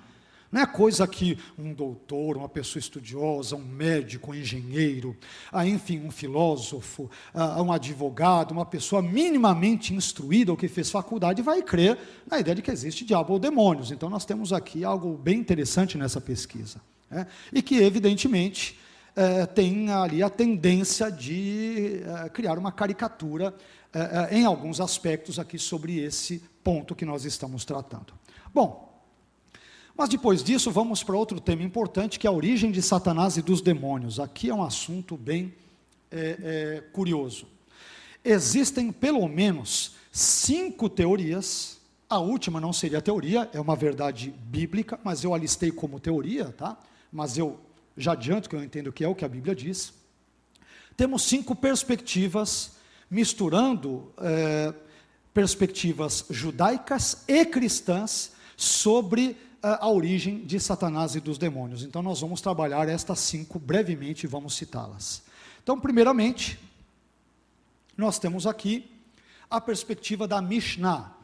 Não é coisa que um doutor, uma pessoa estudiosa, um médico, um engenheiro, ah, enfim, um filósofo, ah, um advogado, uma pessoa minimamente instruída ou que fez faculdade vai crer na ideia de que existe diabo ou demônios. Então nós temos aqui algo bem interessante nessa pesquisa. Né? E que, evidentemente, é, tem ali a tendência de é, criar uma caricatura é, em alguns aspectos aqui sobre esse ponto que nós estamos tratando. Bom, mas depois disso, vamos para outro tema importante, que é a origem de Satanás e dos demônios. Aqui é um assunto bem é, é, curioso. Existem pelo menos cinco teorias. A última não seria teoria, é uma verdade bíblica, mas eu alistei como teoria, tá? Mas eu já adianto que eu entendo que é o que a Bíblia diz. Temos cinco perspectivas, misturando é, perspectivas judaicas e cristãs sobre a origem de Satanás e dos demônios. Então, nós vamos trabalhar estas cinco brevemente e vamos citá-las. Então, primeiramente, nós temos aqui a perspectiva da Mishnah.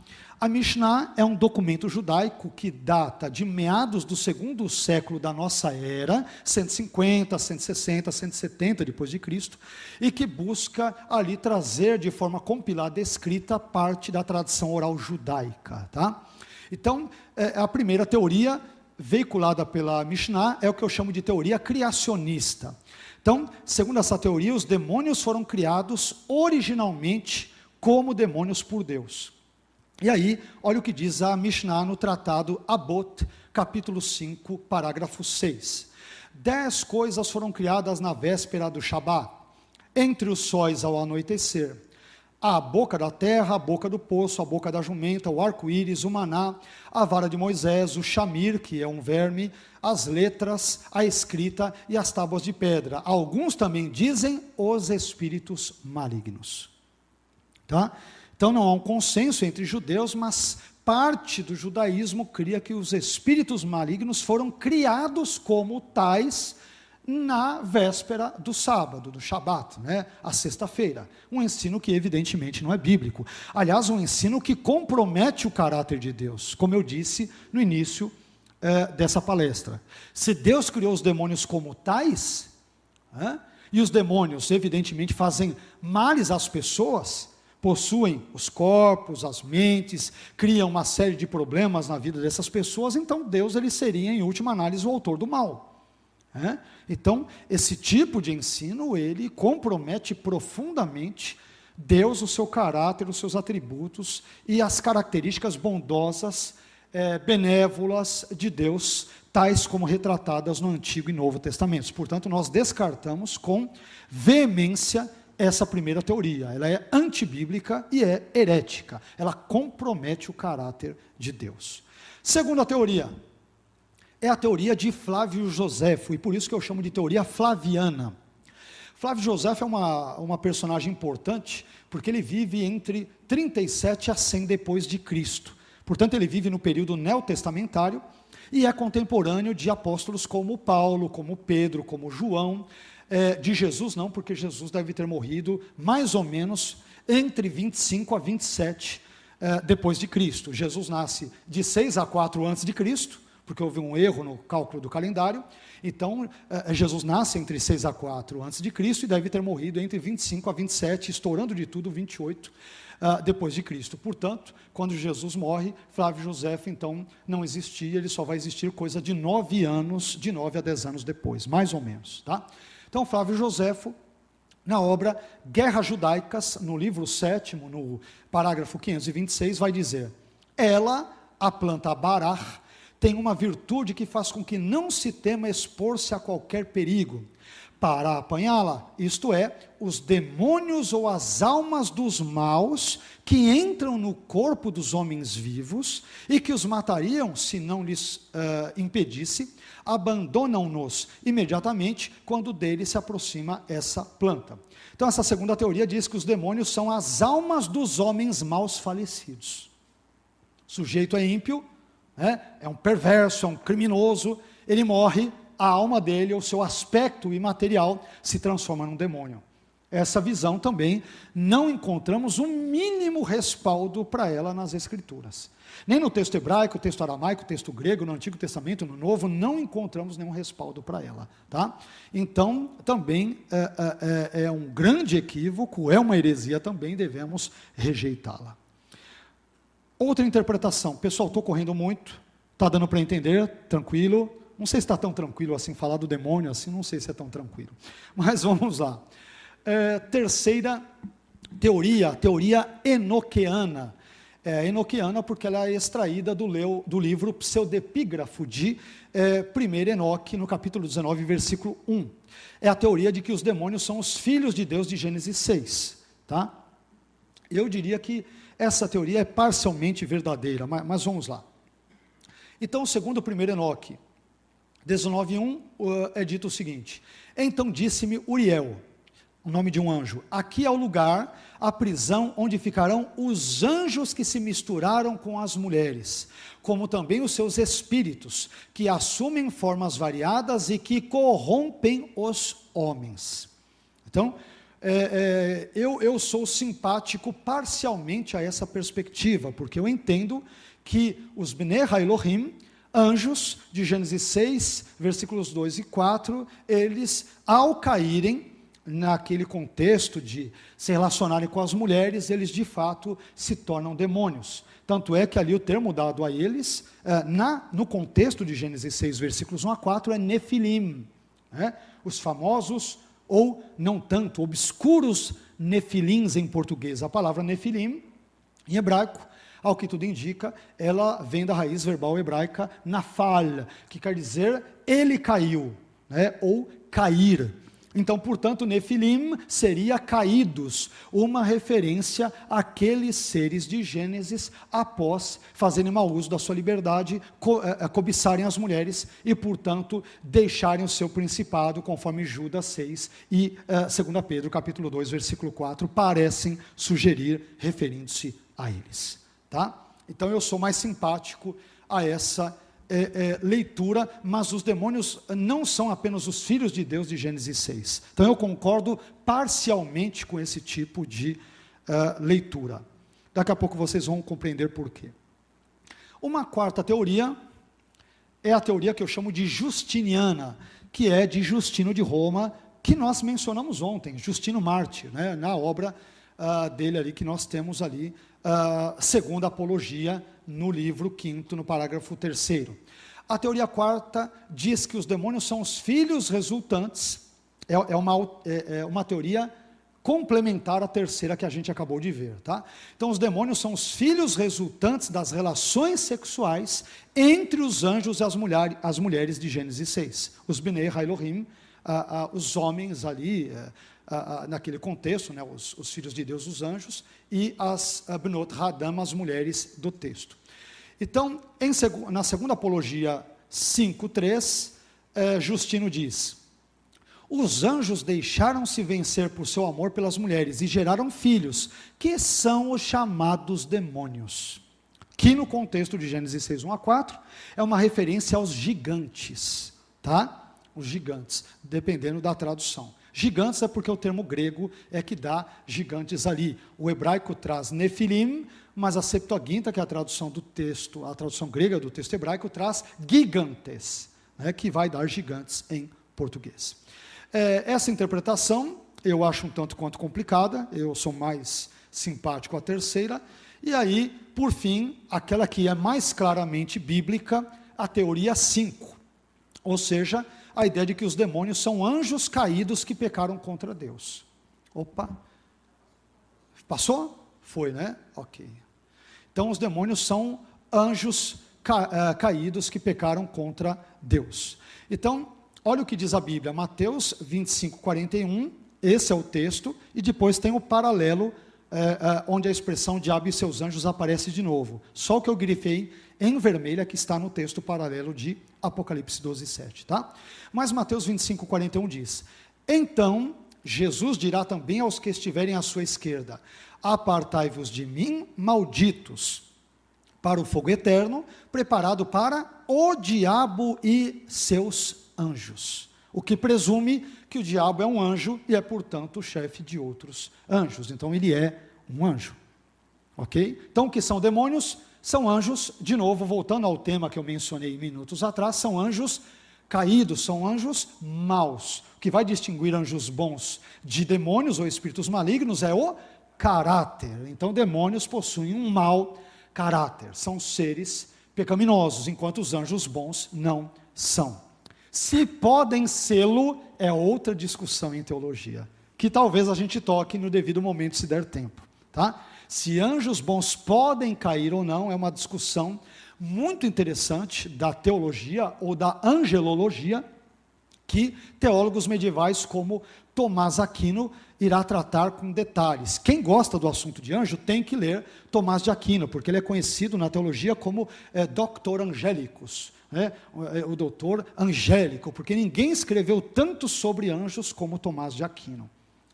A Mishnah é um documento judaico que data de meados do segundo século da nossa era, 150, 160, 170 depois de Cristo, e que busca ali trazer de forma compilada, escrita, parte da tradição oral judaica, tá? Então, é, a primeira teoria veiculada pela Mishnah é o que eu chamo de teoria criacionista. Então, segundo essa teoria, os demônios foram criados originalmente como demônios por Deus. E aí, olha o que diz a Mishnah no tratado Abot, capítulo 5, parágrafo 6. Dez coisas foram criadas na véspera do Shabat, entre os sóis ao anoitecer a boca da terra, a boca do poço, a boca da jumenta, o arco-íris, o maná, a vara de Moisés, o chamir, que é um verme, as letras, a escrita e as tábuas de pedra. Alguns também dizem os espíritos malignos. Tá? Então não há um consenso entre judeus, mas parte do judaísmo cria que os espíritos malignos foram criados como tais na véspera do sábado, do Shabat, né, a sexta-feira. Um ensino que evidentemente não é bíblico. Aliás, um ensino que compromete o caráter de Deus, como eu disse no início é, dessa palestra. Se Deus criou os demônios como tais, e os demônios evidentemente fazem males às pessoas, possuem os corpos, as mentes, criam uma série de problemas na vida dessas pessoas, então Deus ele seria em última análise o autor do mal. É? Então, esse tipo de ensino, ele compromete profundamente Deus, o seu caráter, os seus atributos e as características bondosas, é, benévolas de Deus, tais como retratadas no Antigo e Novo Testamentos. Portanto, nós descartamos com veemência essa primeira teoria. Ela é antibíblica e é herética. Ela compromete o caráter de Deus. Segunda teoria, é a teoria de Flávio Joséfo, e por isso que eu chamo de teoria flaviana. Flávio Joséfo é uma, uma personagem importante, porque ele vive entre 37 a 100 depois de Cristo. Portanto, ele vive no período neotestamentário e é contemporâneo de apóstolos como Paulo, como Pedro, como João. É, de Jesus não, porque Jesus deve ter morrido mais ou menos entre 25 a 27 é, depois de Cristo. Jesus nasce de 6 a 4 antes de Cristo, porque houve um erro no cálculo do calendário. Então, eh, Jesus nasce entre 6 a 4 antes de Cristo e deve ter morrido entre 25 a 27, estourando de tudo 28 uh, ah, depois de Cristo. Portanto, quando Jesus morre, Flávio José então não existia, ele só vai existir coisa de nove anos, de nove a dez anos depois, mais ou menos, tá? Então, Flávio Joséfo, na obra Guerras Judaicas, no livro sétimo, no parágrafo 526, vai dizer: Ela, a planta barar, tem uma virtude que faz com que não se tema expor-se a qualquer perigo. Para apanhá-la, isto é, os demônios ou as almas dos maus que entram no corpo dos homens vivos e que os matariam se não lhes uh, impedisse, abandonam-nos imediatamente quando dele se aproxima essa planta. Então, essa segunda teoria diz que os demônios são as almas dos homens maus falecidos. O sujeito é ímpio, né? é um perverso, é um criminoso, ele morre, a alma dele, o seu aspecto imaterial, se transforma num demônio. Essa visão também não encontramos um mínimo respaldo para ela nas Escrituras. Nem no texto hebraico, texto aramaico, texto grego, no Antigo Testamento, no Novo, não encontramos nenhum respaldo para ela. Tá? Então, também é, é, é, é um grande equívoco, é uma heresia também, devemos rejeitá-la. Outra interpretação, pessoal, estou correndo muito, está dando para entender, tranquilo. Não sei se está tão tranquilo assim, falar do demônio assim, não sei se é tão tranquilo. <laughs> Mas vamos lá. É, terceira teoria, teoria enoqueana. É, porque ela é extraída do, leu, do livro Pseudepígrafo de é, 1 Enoque, no capítulo 19, versículo 1. É a teoria de que os demônios são os filhos de Deus de Gênesis 6. Tá? Eu diria que essa teoria é parcialmente verdadeira, mas, mas vamos lá. Então, segundo o primeiro Enoque, 19.1, é dito o seguinte: Então disse-me Uriel, o nome de um anjo, aqui é o lugar, a prisão onde ficarão os anjos que se misturaram com as mulheres, como também os seus espíritos, que assumem formas variadas e que corrompem os homens. Então, é, é, eu, eu sou simpático parcialmente a essa perspectiva, porque eu entendo que os Bnei Elohim, anjos de Gênesis 6, versículos 2 e 4, eles, ao caírem, naquele contexto de se relacionarem com as mulheres, eles de fato se tornam demônios. Tanto é que ali o termo dado a eles, é, na, no contexto de Gênesis 6, versículos 1 a 4, é Nefilim. Né? Os famosos ou não tanto, obscuros nefilins em português. A palavra nefilim, em hebraico, ao que tudo indica, ela vem da raiz verbal hebraica nafal, que quer dizer ele caiu, né, ou cair. Então, portanto, Nefilim seria caídos, uma referência àqueles seres de Gênesis após fazerem mau uso da sua liberdade, co eh, eh, cobiçarem as mulheres e, portanto, deixarem o seu principado, conforme Judas 6 e uh, 2 Pedro capítulo 2, versículo 4, parecem sugerir, referindo-se a eles. Tá? Então, eu sou mais simpático a essa é, é, leitura, mas os demônios não são apenas os filhos de Deus de Gênesis 6. Então eu concordo parcialmente com esse tipo de uh, leitura. Daqui a pouco vocês vão compreender por quê. Uma quarta teoria é a teoria que eu chamo de justiniana, que é de Justino de Roma, que nós mencionamos ontem, Justino Mártir, né, na obra uh, dele ali que nós temos ali, uh, segundo a apologia, no livro quinto, no parágrafo terceiro. A teoria quarta diz que os demônios são os filhos resultantes, é, é uma, é, é uma teoria complementar à terceira que a gente acabou de ver, tá? Então os demônios são os filhos resultantes das relações sexuais entre os anjos e as, mulher, as mulheres de Gênesis 6. Os Bnei Hailohim, ah, ah, os homens ali, ah, naquele contexto, né, os, os, filhos de Deus, os anjos, e as Bnot Hadam, as mulheres do texto. Então, em, na segunda apologia 5.3, eh, Justino diz, os anjos deixaram-se vencer por seu amor pelas mulheres e geraram filhos, que são os chamados demônios. Que no contexto de Gênesis 6, 1 a 4, é uma referência aos gigantes, tá? os gigantes, dependendo da tradução. Gigantes é porque o termo grego é que dá gigantes ali. O hebraico traz nefilim, mas a Septuaginta, que é a tradução do texto, a tradução grega do texto hebraico, traz gigantes, né, que vai dar gigantes em português. É, essa interpretação eu acho um tanto quanto complicada, eu sou mais simpático à terceira, e aí, por fim, aquela que é mais claramente bíblica, a teoria 5, ou seja, a ideia de que os demônios são anjos caídos que pecaram contra Deus. Opa! Passou? Foi, né? Ok. Então, os demônios são anjos ca uh, caídos que pecaram contra Deus. Então, olha o que diz a Bíblia, Mateus 25, 41. Esse é o texto, e depois tem o paralelo é, é, onde a expressão diabo e seus anjos aparece de novo. Só o que eu grifei em vermelho é que está no texto paralelo de Apocalipse 12, 7. Tá? Mas Mateus 25, 41 diz: Então Jesus dirá também aos que estiverem à sua esquerda: Apartai-vos de mim, malditos, para o fogo eterno, preparado para o diabo e seus anjos. O que presume que o diabo é um anjo e é, portanto, o chefe de outros anjos. Então, ele é um anjo. Ok? Então, o que são demônios? São anjos, de novo, voltando ao tema que eu mencionei minutos atrás, são anjos caídos, são anjos maus. O que vai distinguir anjos bons de demônios ou espíritos malignos é o caráter. Então, demônios possuem um mau caráter, são seres pecaminosos, enquanto os anjos bons não são. Se podem sê-lo, é outra discussão em teologia, que talvez a gente toque no devido momento, se der tempo. Tá? Se anjos bons podem cair ou não, é uma discussão muito interessante da teologia ou da angelologia, que teólogos medievais como Tomás Aquino irá tratar com detalhes. Quem gosta do assunto de anjo tem que ler Tomás de Aquino, porque ele é conhecido na teologia como é, Doctor Angélicos né, o doutor angélico, porque ninguém escreveu tanto sobre anjos como Tomás de Aquino.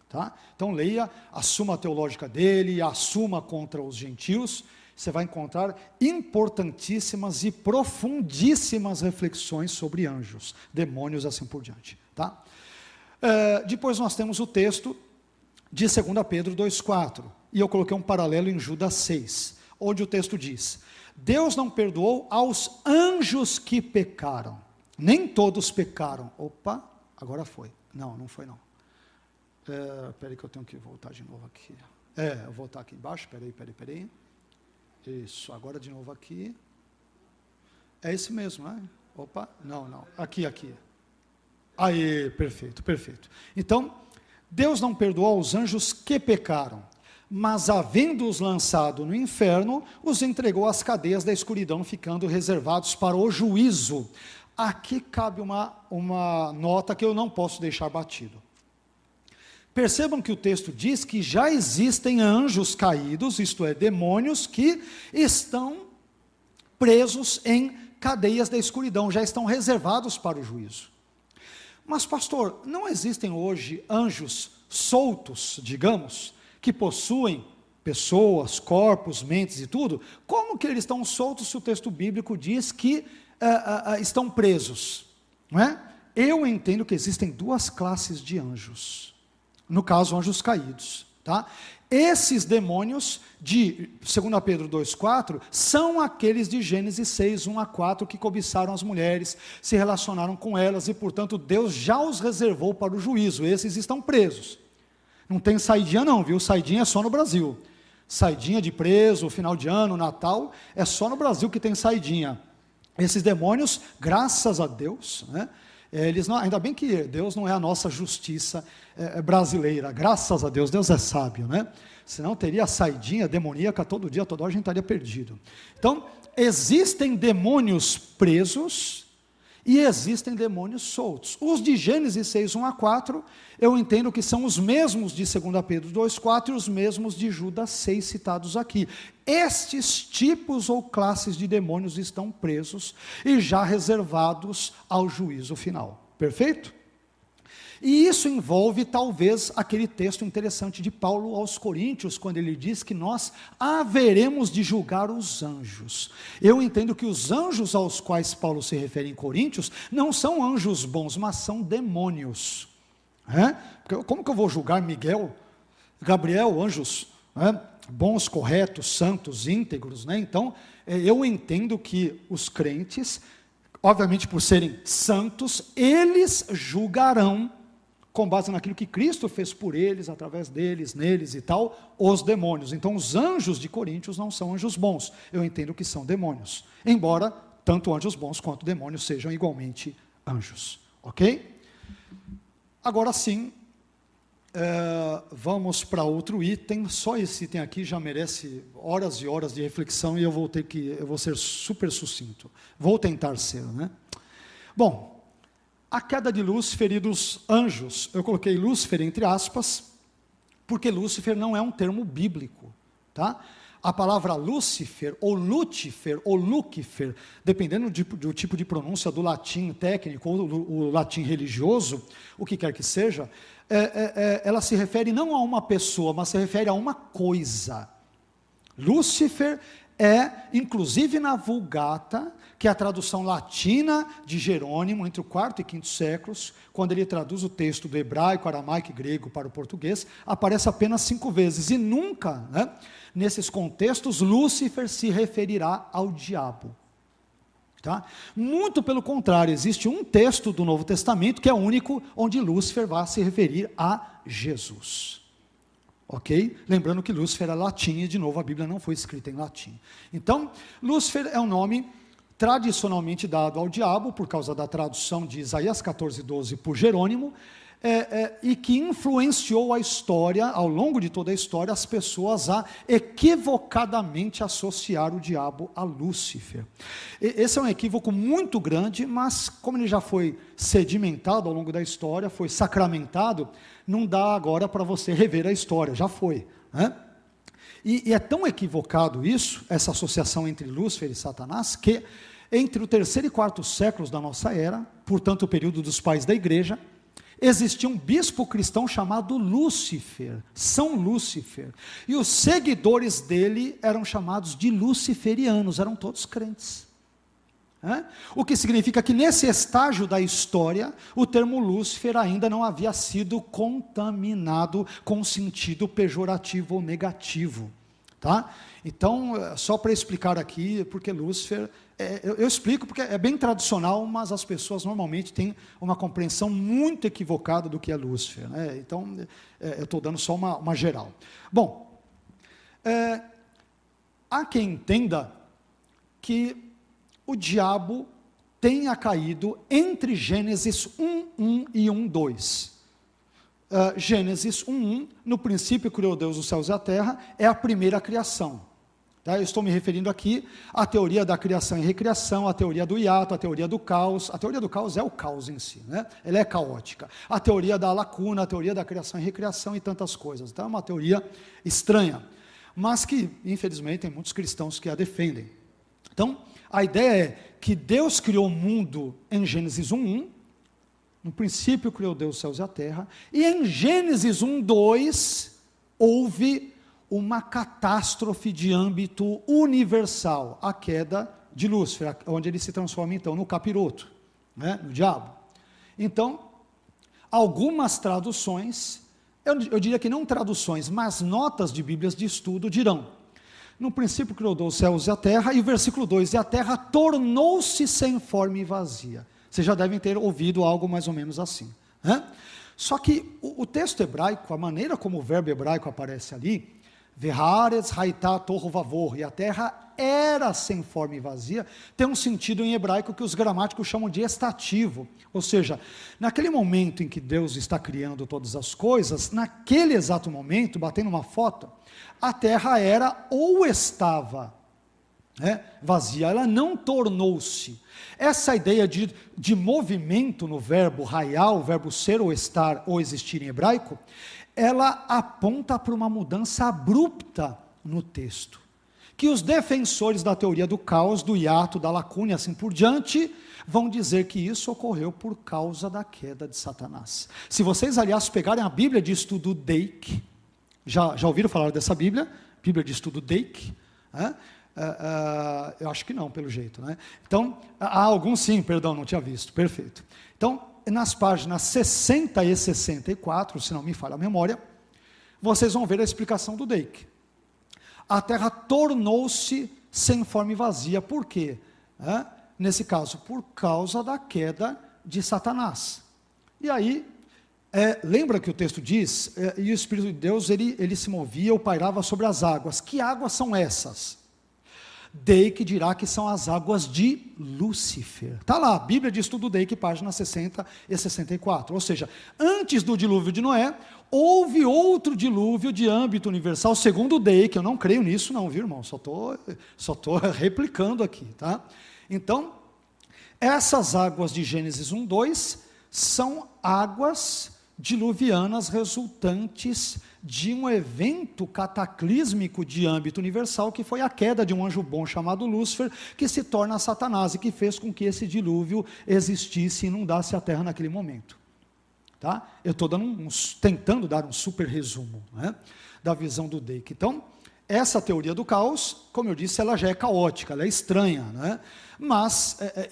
Tá? Então leia a Suma Teológica dele, a Suma contra os gentios, você vai encontrar importantíssimas e profundíssimas reflexões sobre anjos, demônios assim por diante. Tá? É, depois nós temos o texto de 2 Pedro 2,4, e eu coloquei um paralelo em Judas 6, onde o texto diz: Deus não perdoou aos anjos que pecaram. Nem todos pecaram. Opa, agora foi. Não, não foi não. É, peraí que eu tenho que voltar de novo aqui. É, eu vou voltar aqui embaixo. Peraí, peraí, peraí. Isso, agora de novo aqui. É esse mesmo, né? Opa, não, não. Aqui, aqui. Aí, perfeito, perfeito. Então, Deus não perdoou aos anjos que pecaram mas havendo-os lançado no inferno, os entregou às cadeias da escuridão, ficando reservados para o juízo. Aqui cabe uma, uma nota que eu não posso deixar batido. Percebam que o texto diz que já existem anjos caídos, isto é, demônios, que estão presos em cadeias da escuridão, já estão reservados para o juízo. Mas, pastor, não existem hoje anjos soltos, digamos, que possuem pessoas, corpos, mentes e tudo, como que eles estão soltos se o texto bíblico diz que uh, uh, estão presos. Não é? Eu entendo que existem duas classes de anjos. No caso, anjos caídos. Tá? Esses demônios de 2 Pedro 2,4 são aqueles de Gênesis 6, 1 a 4, que cobiçaram as mulheres, se relacionaram com elas e, portanto, Deus já os reservou para o juízo. Esses estão presos. Não tem saidinha, não, viu? Saidinha é só no Brasil. Saidinha de preso, final de ano, Natal, é só no Brasil que tem saidinha. Esses demônios, graças a Deus, né? Eles não, ainda bem que Deus não é a nossa justiça é, é, brasileira, graças a Deus, Deus é sábio, né? Senão teria saidinha demoníaca todo dia, toda hora a gente estaria perdido. Então, existem demônios presos e existem demônios soltos. Os de Gênesis 6, 1 a 4, eu entendo que são os mesmos de 2 Pedro 2, 4 e os mesmos de Judas 6 citados aqui. Estes tipos ou classes de demônios estão presos e já reservados ao juízo final. Perfeito? E isso envolve talvez aquele texto interessante de Paulo aos Coríntios, quando ele diz que nós haveremos de julgar os anjos. Eu entendo que os anjos aos quais Paulo se refere em Coríntios não são anjos bons, mas são demônios. É? Como que eu vou julgar Miguel, Gabriel, anjos é? bons, corretos, santos, íntegros? Né? Então, é, eu entendo que os crentes, obviamente por serem santos, eles julgarão com base naquilo que Cristo fez por eles, através deles, neles e tal, os demônios. Então, os anjos de Coríntios não são anjos bons. Eu entendo que são demônios. Embora tanto anjos bons quanto demônios sejam igualmente anjos. Ok? Agora sim, é, vamos para outro item. Só esse item aqui já merece horas e horas de reflexão e eu vou ter que, eu vou ser super sucinto. Vou tentar ser, né? Bom, a queda de Lúcifer e dos anjos. Eu coloquei Lúcifer entre aspas, porque Lúcifer não é um termo bíblico, tá? A palavra Lúcifer, ou Lúcifer, ou Lúcifer, dependendo do, do tipo de pronúncia do latim técnico ou do, o latim religioso, o que quer que seja, é, é, é, ela se refere não a uma pessoa, mas se refere a uma coisa. Lúcifer é, inclusive na Vulgata, que é a tradução latina de Jerônimo, entre o quarto e quinto séculos, quando ele traduz o texto do hebraico, aramaico e grego para o português, aparece apenas cinco vezes. E nunca, né, nesses contextos, Lúcifer se referirá ao diabo. Tá? Muito pelo contrário, existe um texto do Novo Testamento que é único onde Lúcifer vai se referir a Jesus. Ok? Lembrando que Lúcifer é latim e, de novo, a Bíblia não foi escrita em latim. Então, Lúcifer é um nome tradicionalmente dado ao diabo, por causa da tradução de Isaías 14, 12 por Jerônimo, é, é, e que influenciou a história, ao longo de toda a história, as pessoas a equivocadamente associar o diabo a Lúcifer. E, esse é um equívoco muito grande, mas como ele já foi sedimentado ao longo da história, foi sacramentado, não dá agora para você rever a história, já foi. Né? E, e, é tão equivocado isso, essa associação entre Lúcifer e Satanás, que entre o terceiro e quarto séculos da nossa era, portanto o período dos pais da igreja, existia um bispo cristão chamado Lúcifer, São Lúcifer, e os seguidores dele eram chamados de luciferianos, eram todos crentes. O que significa que nesse estágio da história, o termo Lúcifer ainda não havia sido contaminado com sentido pejorativo ou negativo. Tá? Então, é, só para explicar aqui, porque Lúcifer, é, eu, eu, explico porque é bem tradicional, mas as pessoas normalmente têm uma compreensão muito equivocada do que é Lúcifer. Né? Então, é, eu estou dando só uma, uma geral. Bom, é, há quem entenda que o diabo tenha caído entre Gênesis 1:1 e 1:2. Uh, Gênesis 1:1, no princípio criou Deus os céus e a terra, é a primeira criação. Tá? Eu estou me referindo aqui à teoria da criação e recriação, à teoria do hiato, à teoria do caos. A teoria do caos é o caos em si, né? ela é caótica. A teoria da lacuna, a teoria da criação e recriação e tantas coisas. Então é uma teoria estranha, mas que, infelizmente, tem muitos cristãos que a defendem. Então, a ideia é que Deus criou o mundo em Gênesis 1:1, no princípio criou Deus os céus e a terra, e em Gênesis 1:2 houve uma catástrofe de âmbito universal, a queda de Lúcifer, onde ele se transforma então no capiroto, né, no diabo. Então, algumas traduções, eu, eu diria que não traduções, mas notas de Bíblias de estudo dirão: no princípio criou os céus e a terra, e o versículo 2: E a terra tornou-se sem forma e vazia. Vocês já devem ter ouvido algo mais ou menos assim. Só que o, o, texto hebraico, a maneira como o verbo hebraico aparece ali, Verhares haitá torro vavor, e a terra era sem forma e vazia, tem um sentido em hebraico que os gramáticos chamam de estativo. Ou seja, naquele momento em que Deus está criando todas as coisas, naquele exato momento, batendo uma foto, a terra era ou estava né, vazia, ela não tornou-se. Essa ideia de, de movimento no verbo raiar, o verbo ser ou estar ou existir em hebraico, ela aponta para uma mudança abrupta no texto. Que os defensores da teoria do caos, do hiato, da lacuna e assim por diante, vão dizer que isso ocorreu por causa da queda de Satanás. Se vocês, aliás, pegarem a Bíblia de estudo Dake, já, já ouviram falar dessa Bíblia? Bíblia de estudo Dake? É? Uh, uh, eu acho que não, pelo jeito. Né? Então, há alguns sim, perdão, não tinha visto, perfeito. Então, nas páginas 60 e 64, se não me falha a memória, vocês vão ver a explicação do Dake. A terra tornou-se sem forma e vazia, por quê? É? Nesse caso, por causa da queda de Satanás. E aí, é, lembra que o texto diz, é, e o Espírito de Deus, ele, ele se movia ou pairava sobre as águas. Que águas são essas? Deik dirá que são as águas de Lúcifer. Está lá, Bíblia de Estudo Deik, página 60 e 64. Ou seja, antes do dilúvio de Noé, houve outro dilúvio de âmbito universal, segundo Deik. Eu não creio nisso, não, viu, irmão? Só estou só tô <laughs> replicando aqui, tá? Então, essas águas de Gênesis 1, 2 são águas diluvianas resultantes de um evento cataclísmico de âmbito universal, que foi a queda de um anjo bom chamado Lúcifer, que se torna Satanás e que fez com que esse dilúvio existisse e inundasse a terra naquele momento. Tá? Eu estou um, tentando dar um super resumo né, da visão do Dake. Então, essa teoria do caos, como eu disse, ela já é caótica, ela é estranha, né? mas é, é,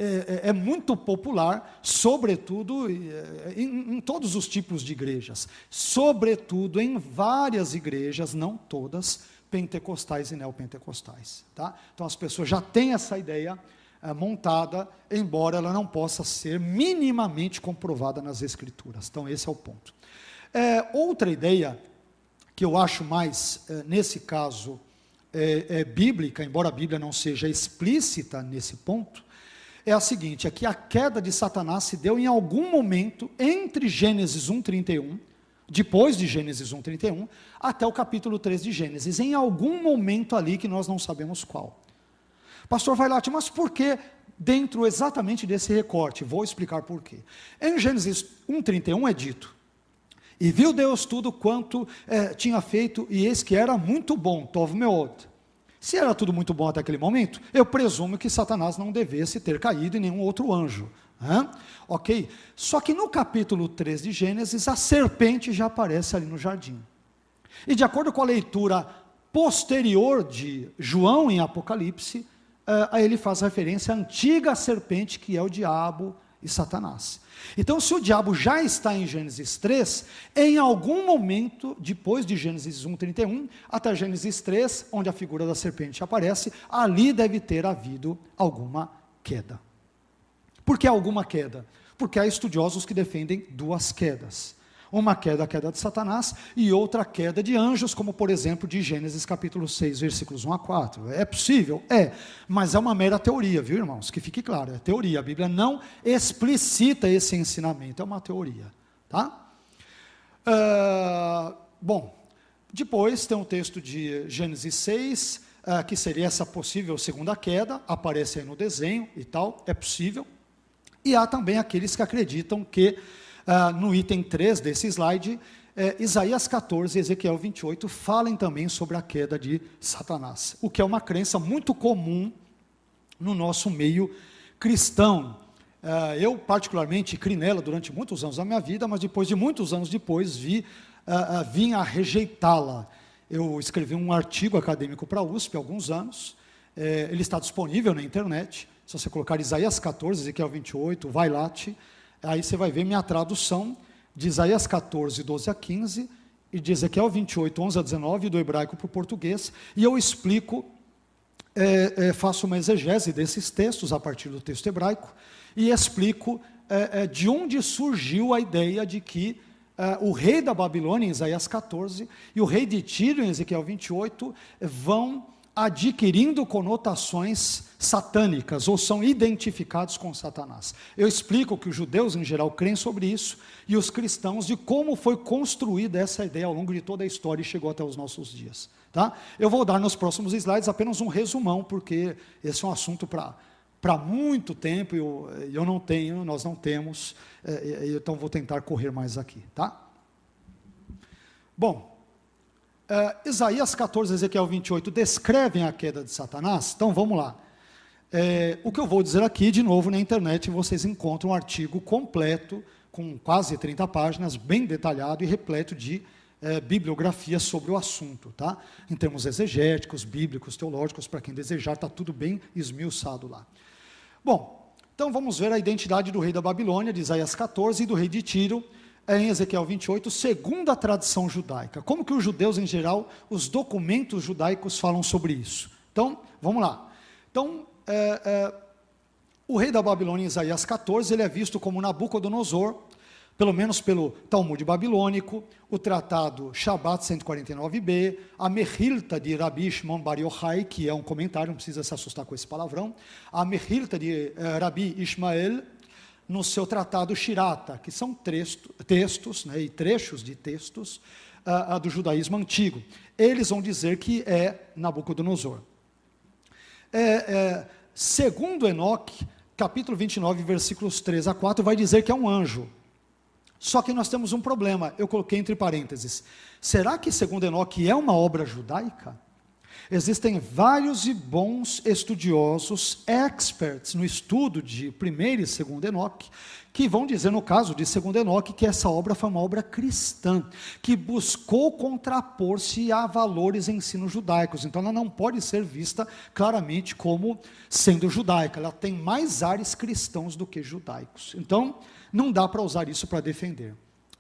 é, é muito popular, sobretudo é, em, em, todos os tipos de igrejas, sobretudo em várias igrejas, não todas, pentecostais e neopentecostais. Tá? Então as pessoas já têm essa ideia é, montada, embora ela não possa ser minimamente comprovada nas Escrituras. Então esse é o ponto. É, outra ideia que eu acho mais, eh, nesse caso, é, é, bíblica, embora a Bíblia não seja explícita nesse ponto, é a seguinte: é que a queda de Satanás se deu em algum momento entre Gênesis 1,31, depois de Gênesis 1,31, até o capítulo 3 de Gênesis, em algum momento ali que nós não sabemos qual. Pastor Vailate, mas por que dentro exatamente desse recorte? Vou explicar por quê. Em Gênesis 1,31 é dito e viu Deus tudo quanto é, tinha feito, e eis que era muito bom, Tov Meod. Se era tudo muito bom até aquele momento, eu presumo que Satanás não devesse ter caído em nenhum outro anjo. Ok? Só que no capítulo 3 de Gênesis, a serpente já aparece ali no jardim. E de acordo com a leitura posterior de João em Apocalipse, aí ele faz referência à antiga serpente que é o diabo e Satanás. Então, se o diabo já está em Gênesis 3, em algum momento, depois de Gênesis 1,31, até Gênesis 3, onde a figura da serpente aparece, ali deve ter havido alguma queda. Por que alguma queda? Porque há estudiosos que defendem duas quedas. Uma queda, a queda de Satanás, e outra queda de anjos, como por exemplo de Gênesis capítulo 6, versículos 1 a 4. É possível? É, mas é uma mera teoria, viu irmãos? Que fique claro, é teoria. A Bíblia não explicita esse ensinamento, é uma teoria. Tá? Uh, bom, depois tem um texto de Gênesis 6, uh, ah, que seria essa possível segunda queda, aparece aí no desenho e tal, é possível. E há também aqueles que acreditam que ah, no item 3 desse slide, é, Isaías 14 e Ezequiel 28 falem também sobre a queda de Satanás, o que é uma crença muito comum no nosso meio cristão. Ah, eu, particularmente, criei nela durante muitos anos da minha vida, mas depois de muitos anos depois, vi, ah, vim a rejeitá-la. Eu escrevi um artigo acadêmico para a USP há alguns anos, É, ele está disponível na internet. Se você colocar Isaías 14, Ezequiel 28, vai lá, aí você vai ver minha tradução de Isaías 14, 12 a 15, e de Ezequiel 28, 11 a 19, do hebraico para o português, e eu explico, é, é, faço uma exegese desses textos a partir do texto hebraico, e explico é, é de onde surgiu a ideia de que é, o rei da Babilônia, em Isaías 14, e o rei de Tiro, em Ezequiel 28, vão adquirindo conotações satânicas ou são identificados com Satanás. Eu explico que os judeus em geral creem sobre isso e os cristãos de como foi construída essa ideia ao longo de toda a história e chegou até os nossos dias. Tá? Eu vou dar nos próximos slides apenas um resumão, porque esse é um assunto para para muito tempo, eu, eu não tenho, nós não temos, é, é então vou tentar correr mais aqui, tá? Bom, Uh, Isaías 14, Ezequiel 28 descrevem a queda de Satanás? Então vamos lá. É, o que eu vou dizer aqui, de novo, na internet vocês encontram um artigo completo, com quase 30 páginas, bem detalhado e repleto de é, bibliografia sobre o assunto, tá? Em termos exegéticos, bíblicos, teológicos, para quem desejar, está tudo bem esmiuçado lá. Bom, então vamos ver a identidade do rei da Babilônia, de Isaías 14, e do rei de Tiro, é em Ezequiel 28, segundo a tradição judaica. Como que os judeus, em geral, os documentos judaicos falam sobre isso? Então, vamos lá. Então, é, é, o rei da Babilônia, Isaías 14, ele é visto como Nabucodonosor, pelo menos pelo Talmud babilônico, o tratado Shabbat 149b, a Mehilta de Rabi Shimon Bar Yochai, que é um comentário, não precisa se assustar com esse palavrão, a Mehilta de uh, Rabi Ishmael, no seu tratado Shirata, que são textos né, e trechos de textos uh, do judaísmo antigo. Eles vão dizer que é Nabucodonosor. É, é, segundo Enoque, capítulo 29, versículos 3 a 4, vai dizer que é um anjo. Só que nós temos um problema, eu coloquei entre parênteses. Será que, segundo Enoque, é uma obra judaica? Existem vários e bons estudiosos, experts no estudo de primeiro e segundo Enoque, que vão dizer, no caso de segundo Enoque, que essa obra foi uma obra cristã, que buscou contrapor-se a valores e ensinos judaicos. Então ela não pode ser vista claramente como sendo judaica, ela tem mais ares cristãos do que judaicos. Então, não dá para usar isso para defender.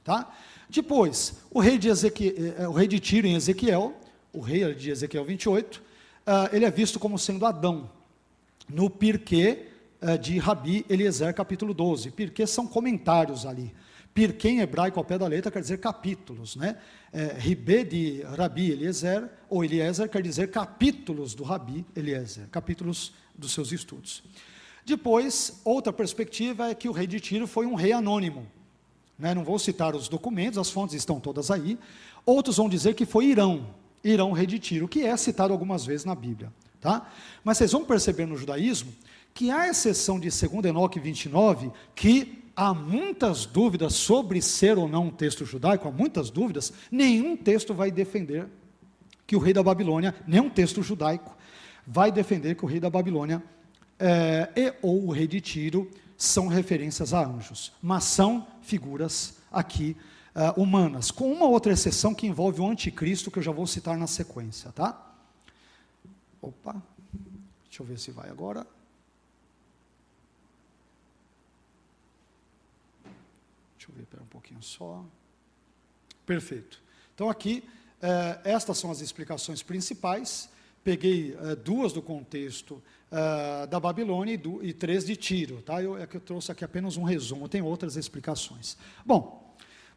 Tá? Depois, o rei, de Ezequiel, eh, o rei de Tiro em Ezequiel, o rei de Ezequiel 28, uh, ah, ele é visto como sendo Adão. No Pirquê uh, de Rabi Eliezer, capítulo 12. Pirquê são comentários ali. Pirquê em hebraico ao pé da letra quer dizer capítulos, né? É, Ribê de Rabi Eliezer, ou Eliezer, quer dizer capítulos do Rabi Eliezer, capítulos dos seus estudos. Depois, outra perspectiva é que o rei de Tiro foi um rei anônimo. Né? Não vou citar os documentos, as fontes estão todas aí. Outros vão dizer que foi Irão, Irão, rei de Tiro, que é citado algumas vezes na Bíblia. Tá? Mas vocês vão perceber no judaísmo que há exceção de 2 Enoque 29, que há muitas dúvidas sobre ser ou não um texto judaico, há muitas dúvidas, nenhum texto vai defender que o rei da Babilônia, nenhum texto judaico, vai defender que o rei da Babilônia é, e ou o rei de Tiro são referências a anjos, mas são figuras aqui uh, humanas, com uma outra exceção que envolve o anticristo, que eu já vou citar na sequência, tá? Opa, deixa eu ver se vai agora. Deixa eu ver, pera um pouquinho só. Perfeito. Então aqui, eh, estas são as explicações principais. Peguei eh, duas do contexto eh, da Babilônia e, do, e, três de Tiro. Tá? Eu, é que eu trouxe aqui apenas um resumo, tem outras explicações. Bom,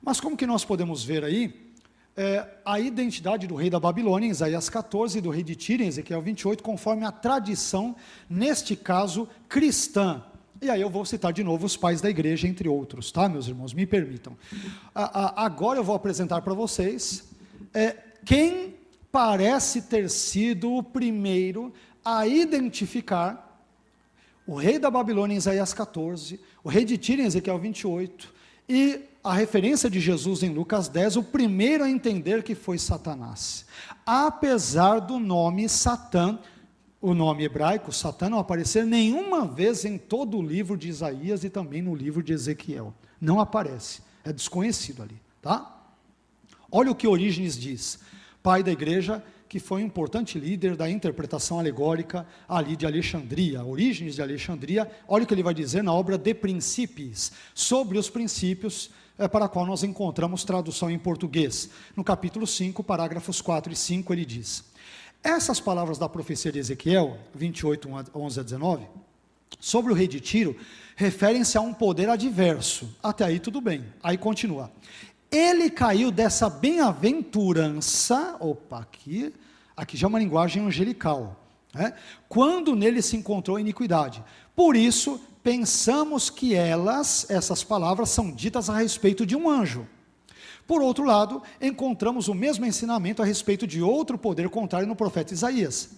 mas como que nós podemos ver aí é, a identidade do rei da Babilônia, em Isaías 14, e do rei de Tiro, em Ezequiel 28, conforme a tradição, neste caso, cristã. E aí eu vou citar de novo os pais da igreja, entre outros, tá, meus irmãos? Me permitam. A, a, agora eu vou apresentar para vocês é, quem parece ter sido o primeiro a identificar o rei da Babilônia em Isaías 14, o rei de Tiro em Ezequiel 28 e a referência de Jesus em Lucas 10, o primeiro a entender que foi Satanás. Apesar do nome Satã, o nome hebraico, Satã, não aparecer nenhuma vez em todo o livro de Isaías e também no livro de Ezequiel. Não aparece, é desconhecido ali, tá? Olha o que Orígenes diz, pai da igreja, que foi um importante líder da interpretação alegórica ali de Alexandria, Origens de Alexandria. Olha o que ele vai dizer na obra De Principies, sobre os princípios para a qual nós encontramos tradução em português. No capítulo 5, parágrafos 4 e 5, ele diz: Essas palavras da profecia de Ezequiel, 28, 11 a 19, sobre o rei de Tiro, referem-se a um poder adverso. Até aí tudo bem. Aí continua. Ele caiu dessa bem-aventurança, opa, aqui, aqui já é uma linguagem angelical, né? quando nele se encontrou iniquidade. Por isso, pensamos que elas, essas palavras, são ditas a respeito de um anjo. Por outro lado, encontramos o mesmo ensinamento a respeito de outro poder contrário no profeta Isaías.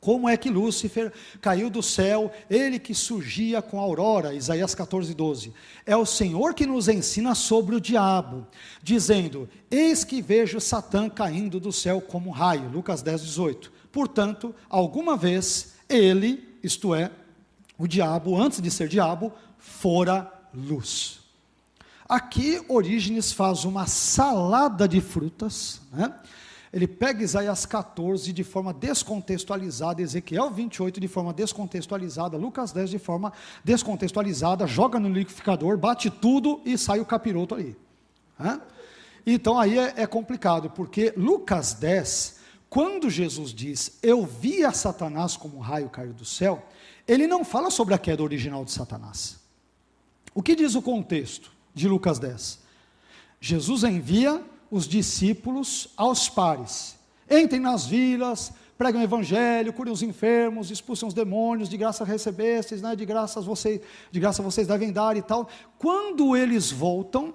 Como é que Lúcifer caiu do céu, ele que surgia com a aurora, Isaías 14, 12. É o Senhor que nos ensina sobre o diabo, dizendo: Eis que vejo Satã caindo do céu como um raio, Lucas 10, 18. Portanto, alguma vez ele, isto é, o diabo, antes de ser diabo, fora luz. Aqui Orígenes faz uma salada de frutas, né? ele pega Isaías 14 de forma descontextualizada, Ezequiel 28 de forma descontextualizada, Lucas 10 de forma descontextualizada, joga no liquidificador, bate tudo e sai o capiroto ali. Então aí é, é complicado, porque Lucas 10, quando Jesus diz, eu vi a Satanás como um raio cair do céu, ele não fala sobre a queda original de Satanás. O que diz o contexto de Lucas 10? Jesus envia os discípulos aos pares. Entrem nas vilas, pregam o evangelho, curem os enfermos, expulsem os demônios, de graça recebestes, né, de, graça vocês, de graça vocês devem dar e tal. Quando eles voltam,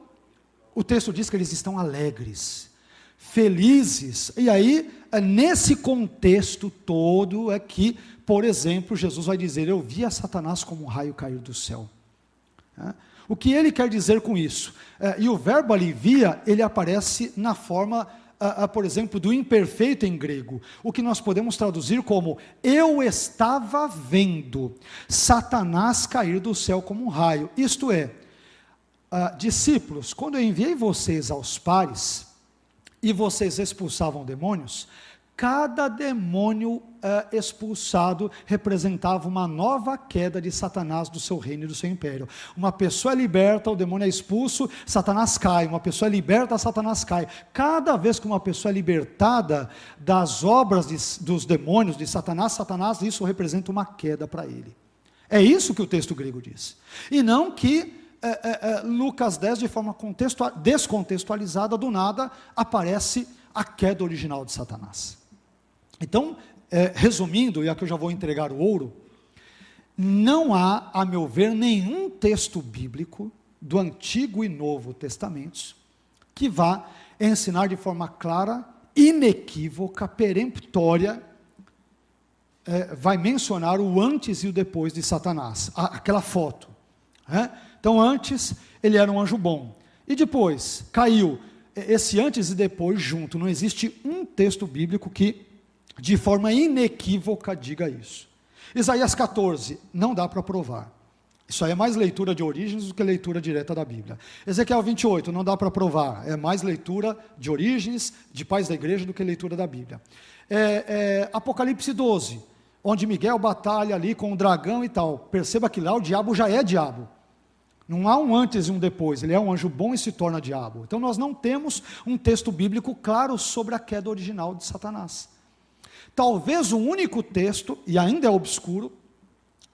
o texto diz que eles estão alegres, felizes. E aí, é nesse contexto todo, é que, por exemplo, Jesus vai dizer: Eu vi a Satanás como um raio cair do céu. É? O que ele quer dizer com isso? É, e o verbo alivia, ele aparece na forma, por exemplo, do imperfeito em grego, o que nós podemos traduzir como: Eu estava vendo Satanás cair do céu como um raio. Isto é, discípulos, quando eu enviei vocês aos pares, e vocês expulsavam demônios, cada demônio uh, expulsado representava uma nova queda de Satanás do seu reino e do seu império. Uma pessoa é liberta, o demônio é expulso, Satanás cai. Uma pessoa é liberta, Satanás cai. Cada vez que uma pessoa é libertada das obras de, dos demônios de Satanás, Satanás, isso representa uma queda para ele. É isso que o texto grego diz. E não que é, é, é, Lucas 10, de forma descontextualizada, do nada, aparece a queda original de Satanás. Então, é, resumindo, e aqui eu já vou entregar o ouro, não há, a meu ver, nenhum texto bíblico do Antigo e Novo Testamentos que vá ensinar de forma clara, inequívoca, peremptória, é, vai mencionar o antes e o depois de Satanás, a, aquela foto. Né? Então, antes, ele era um anjo bom, e depois caiu. Esse antes e depois junto, não existe um texto bíblico que de forma inequívoca diga isso. Isaías 14, não dá para provar. Isso aí é mais leitura de origens do que leitura direta da Bíblia. Ezequiel 28, não dá para provar. É mais leitura de origens, de pais da igreja, do que leitura da Bíblia. É, é, Apocalipse 12, onde Miguel batalha ali com o dragão e tal. Perceba que lá o diabo já é diabo. Não há um antes e um depois. Ele é um anjo bom e se torna diabo. Então nós não temos um texto bíblico claro sobre a queda original de Satanás. Talvez o único texto, e ainda é obscuro,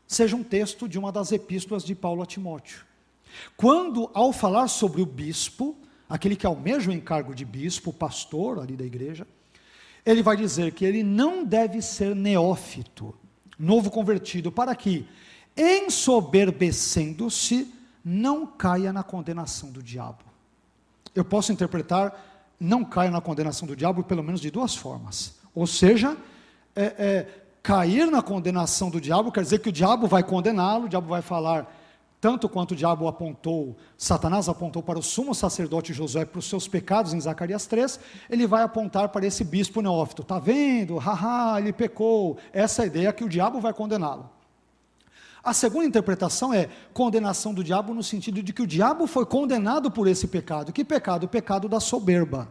seja um texto de uma das epístolas de Paulo a Timóteo. Quando, ao falar sobre o bispo, aquele que almeja o encargo de bispo, pastor ali da igreja, ele vai dizer que ele não deve ser neófito, novo convertido, para que, ensoberbecendo-se, não caia na condenação do diabo. Eu posso interpretar não caia na condenação do diabo pelo menos de duas formas. Ou seja, é, é, cair na condenação do diabo quer dizer que o diabo vai condená-lo, o diabo vai falar, tanto quanto o diabo apontou, Satanás apontou para o sumo sacerdote Josué para os seus pecados em Zacarias 3, ele vai apontar para esse bispo neófito. Está vendo? Haha, ele pecou. Essa é a ideia que o diabo vai condená-lo. A segunda interpretação é condenação do diabo no sentido de que o diabo foi condenado por esse pecado. Que pecado? O pecado da soberba.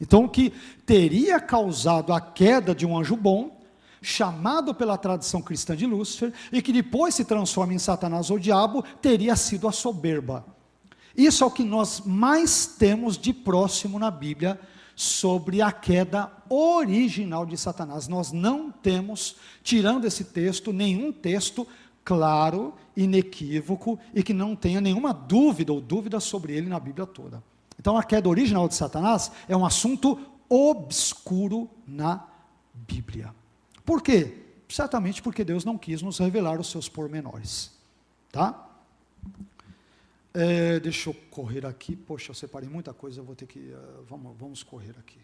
Então, o que teria causado a queda de um anjo bom, chamado pela tradição cristã de Lúcifer, e que depois se transforma em Satanás ou diabo, teria sido a soberba. Isso é o que nós mais temos de próximo na Bíblia sobre a queda original de Satanás. Nós não temos, tirando esse texto, nenhum texto claro, inequívoco e que não tenha nenhuma dúvida ou dúvida sobre ele na Bíblia toda. Então, a queda original de Satanás é um assunto obscuro na Bíblia. Por quê? Certamente porque Deus não quis nos revelar os seus pormenores. Tá? É, deixa eu correr aqui. Poxa, eu separei muita coisa, vou ter que. Uh, vamos, vamos correr aqui.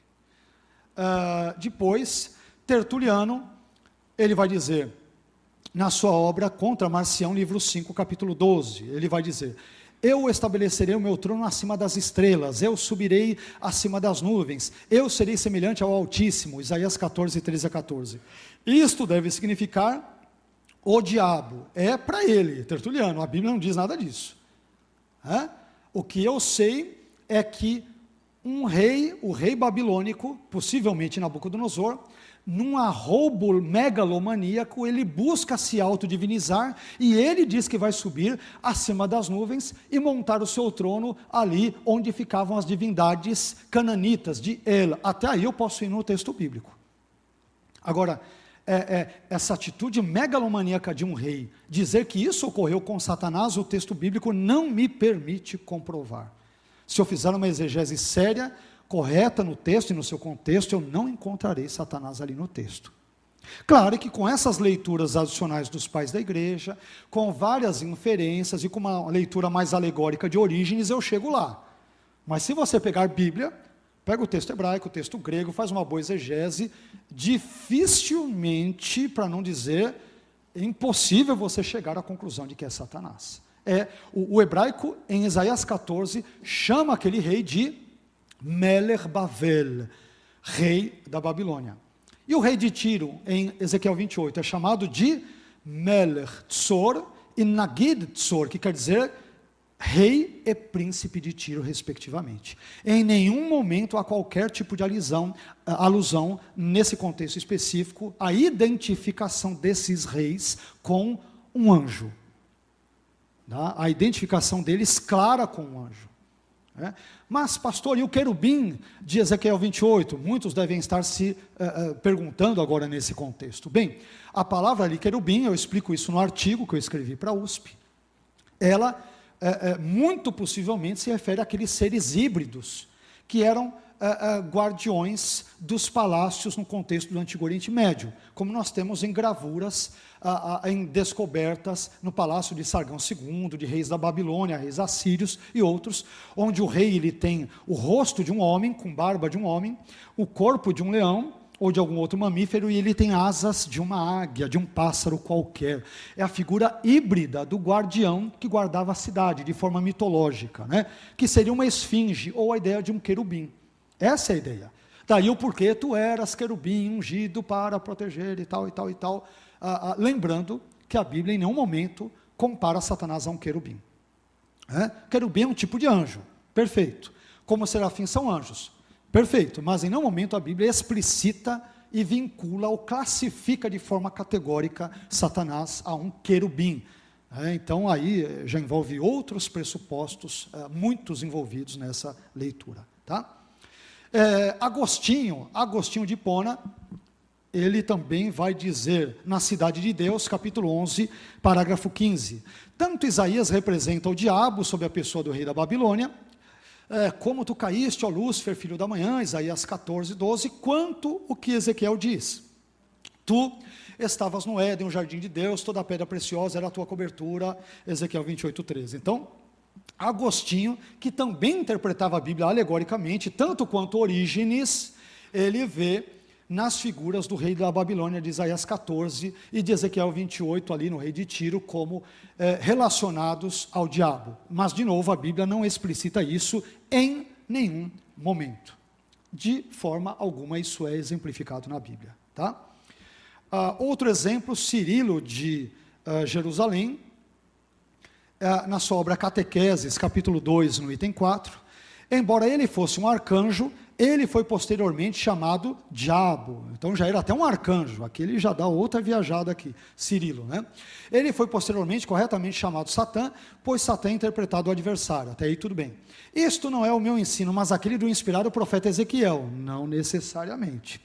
Uh, depois, Tertuliano, ele vai dizer, na sua obra Contra Marcião, livro 5, capítulo 12, ele vai dizer: Eu estabelecerei o meu trono acima das estrelas, eu subirei acima das nuvens, eu serei semelhante ao Altíssimo. Isaías 14, 13 a 14. Isto deve significar o diabo. É para ele, Tertuliano, a Bíblia não diz nada disso. O que eu sei é que um rei, o rei babilônico, possivelmente Nabucodonosor, num arrobo megalomaníaco, ele busca se autodivinizar e ele diz que vai subir acima das nuvens e montar o seu trono ali onde ficavam as divindades cananitas de El. Até aí eu posso ir no texto bíblico. Agora, é, é, essa atitude megalomaníaca de um rei, dizer que isso ocorreu com Satanás, o texto bíblico não me permite comprovar. Se eu fizer uma exegese séria, correta no texto e no seu contexto, eu não encontrarei Satanás ali no texto. Claro que com essas leituras adicionais dos pais da igreja, com várias inferências e com uma leitura mais alegórica de origens, eu chego lá. Mas se você pegar Bíblia, Pega o texto hebraico, o texto grego, faz uma boa exegese, dificilmente, para não dizer impossível você chegar à conclusão de que é Satanás. É, o, o hebraico, em Isaías 14, chama aquele rei de Meler Bavel, rei da Babilônia. E o rei de Tiro, em Ezequiel 28, é chamado de Meler Tzor e Nagid Tzor, que quer dizer rei e príncipe de Tiro, respectivamente. Em nenhum momento há qualquer tipo de alisão, alusão, nesse contexto específico, à identificação desses reis com um anjo. Tá? A identificação deles clara com um anjo. É? Mas, pastor, e o querubim de Ezequiel 28? Muitos devem estar se uh, uh, perguntando agora nesse contexto. Bem, a palavra ali, querubim, eu explico isso no artigo que eu escrevi para a USP. Ela é, muito possivelmente se refere àqueles seres híbridos, que eram guardiões dos palácios no contexto do Antigo Oriente Médio, como nós temos em gravuras, em descobertas no palácio de Sargão II, de reis da Babilônia, reis assírios e outros, onde o rei ele tem o rosto de um homem, com barba de um homem, o corpo de um leão, ou de algum outro mamífero e ele tem asas de uma águia, de um pássaro qualquer. É a figura híbrida do guardião que guardava a cidade, de forma mitológica, né? que seria uma esfinge ou a ideia de um querubim. Essa é a ideia. Daí o porquê tu eras querubim ungido para proteger e tal e tal e tal. Ah, ah, lembrando que a Bíblia em nenhum momento compara Satanás a um querubim. É? Querubim é um tipo de anjo, perfeito. Como serafins são anjos. Perfeito, mas em nenhum momento a Bíblia explicita e vincula ou classifica de forma categórica Satanás a um querubim. É, então aí eh, já envolve outros pressupostos, é, muitos envolvidos nessa leitura. Tá? É, Agostinho, Agostinho de Pona, ele também vai dizer na Cidade de Deus, capítulo 11, parágrafo 15. Tanto Isaías representa o diabo sob a pessoa do rei da Babilônia, é, como tu caíste, ó Lúcifer, filho da manhã, Isaías 14, 12, quanto o que Ezequiel diz. Tu estavas no Éden, o jardim de Deus, toda a pedra preciosa era a tua cobertura, Ezequiel 28, 13. Então, Agostinho, que também interpretava a Bíblia alegoricamente, tanto quanto Orígenes, ele vê nas figuras do rei da Babilônia de Isaías 14 e de Ezequiel 28, ali no rei de Tiro, como é, relacionados ao diabo. Mas, de novo, a Bíblia não explicita isso em nenhum momento. De forma alguma, isso é exemplificado na Bíblia. Tá? Uh, outro exemplo, Cirilo de uh, Jerusalém, uh, na sua obra Catequeses, capítulo 2, no item 4. Embora ele fosse um arcanjo, ele foi posteriormente chamado Diabo. Então já era até um arcanjo. Aqui ele já dá outra viajada aqui, Cirilo, né? Ele foi posteriormente corretamente chamado Satã, pois Satã é interpretado o adversário. Até aí tudo bem. Isto não é o meu ensino, mas aquele do inspirado profeta Ezequiel, não necessariamente.